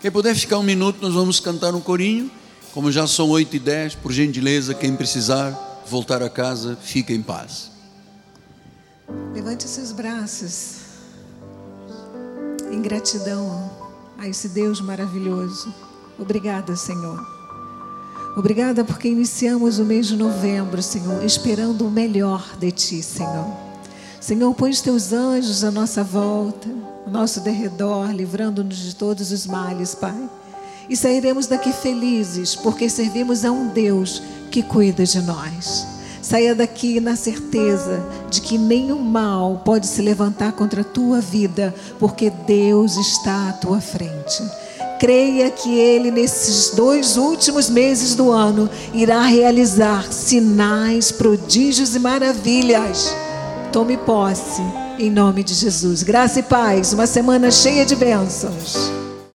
Quem puder ficar um minuto, nós vamos cantar um corinho. Como já são oito e dez, por gentileza, quem precisar voltar a casa, fique em paz. Levante seus braços em gratidão a esse Deus maravilhoso. Obrigada, Senhor. Obrigada porque iniciamos o mês de novembro, Senhor, esperando o melhor de Ti, Senhor. Senhor, põe os Teus anjos à nossa volta, ao nosso derredor, livrando-nos de todos os males, Pai. E sairemos daqui felizes, porque servimos a um Deus que cuida de nós. Saia daqui na certeza de que nenhum mal pode se levantar contra a tua vida, porque Deus está à tua frente creia que Ele, nesses dois últimos meses do ano, irá realizar sinais, prodígios e maravilhas. Tome posse, em nome de Jesus. Graça e paz, uma semana cheia de bênçãos.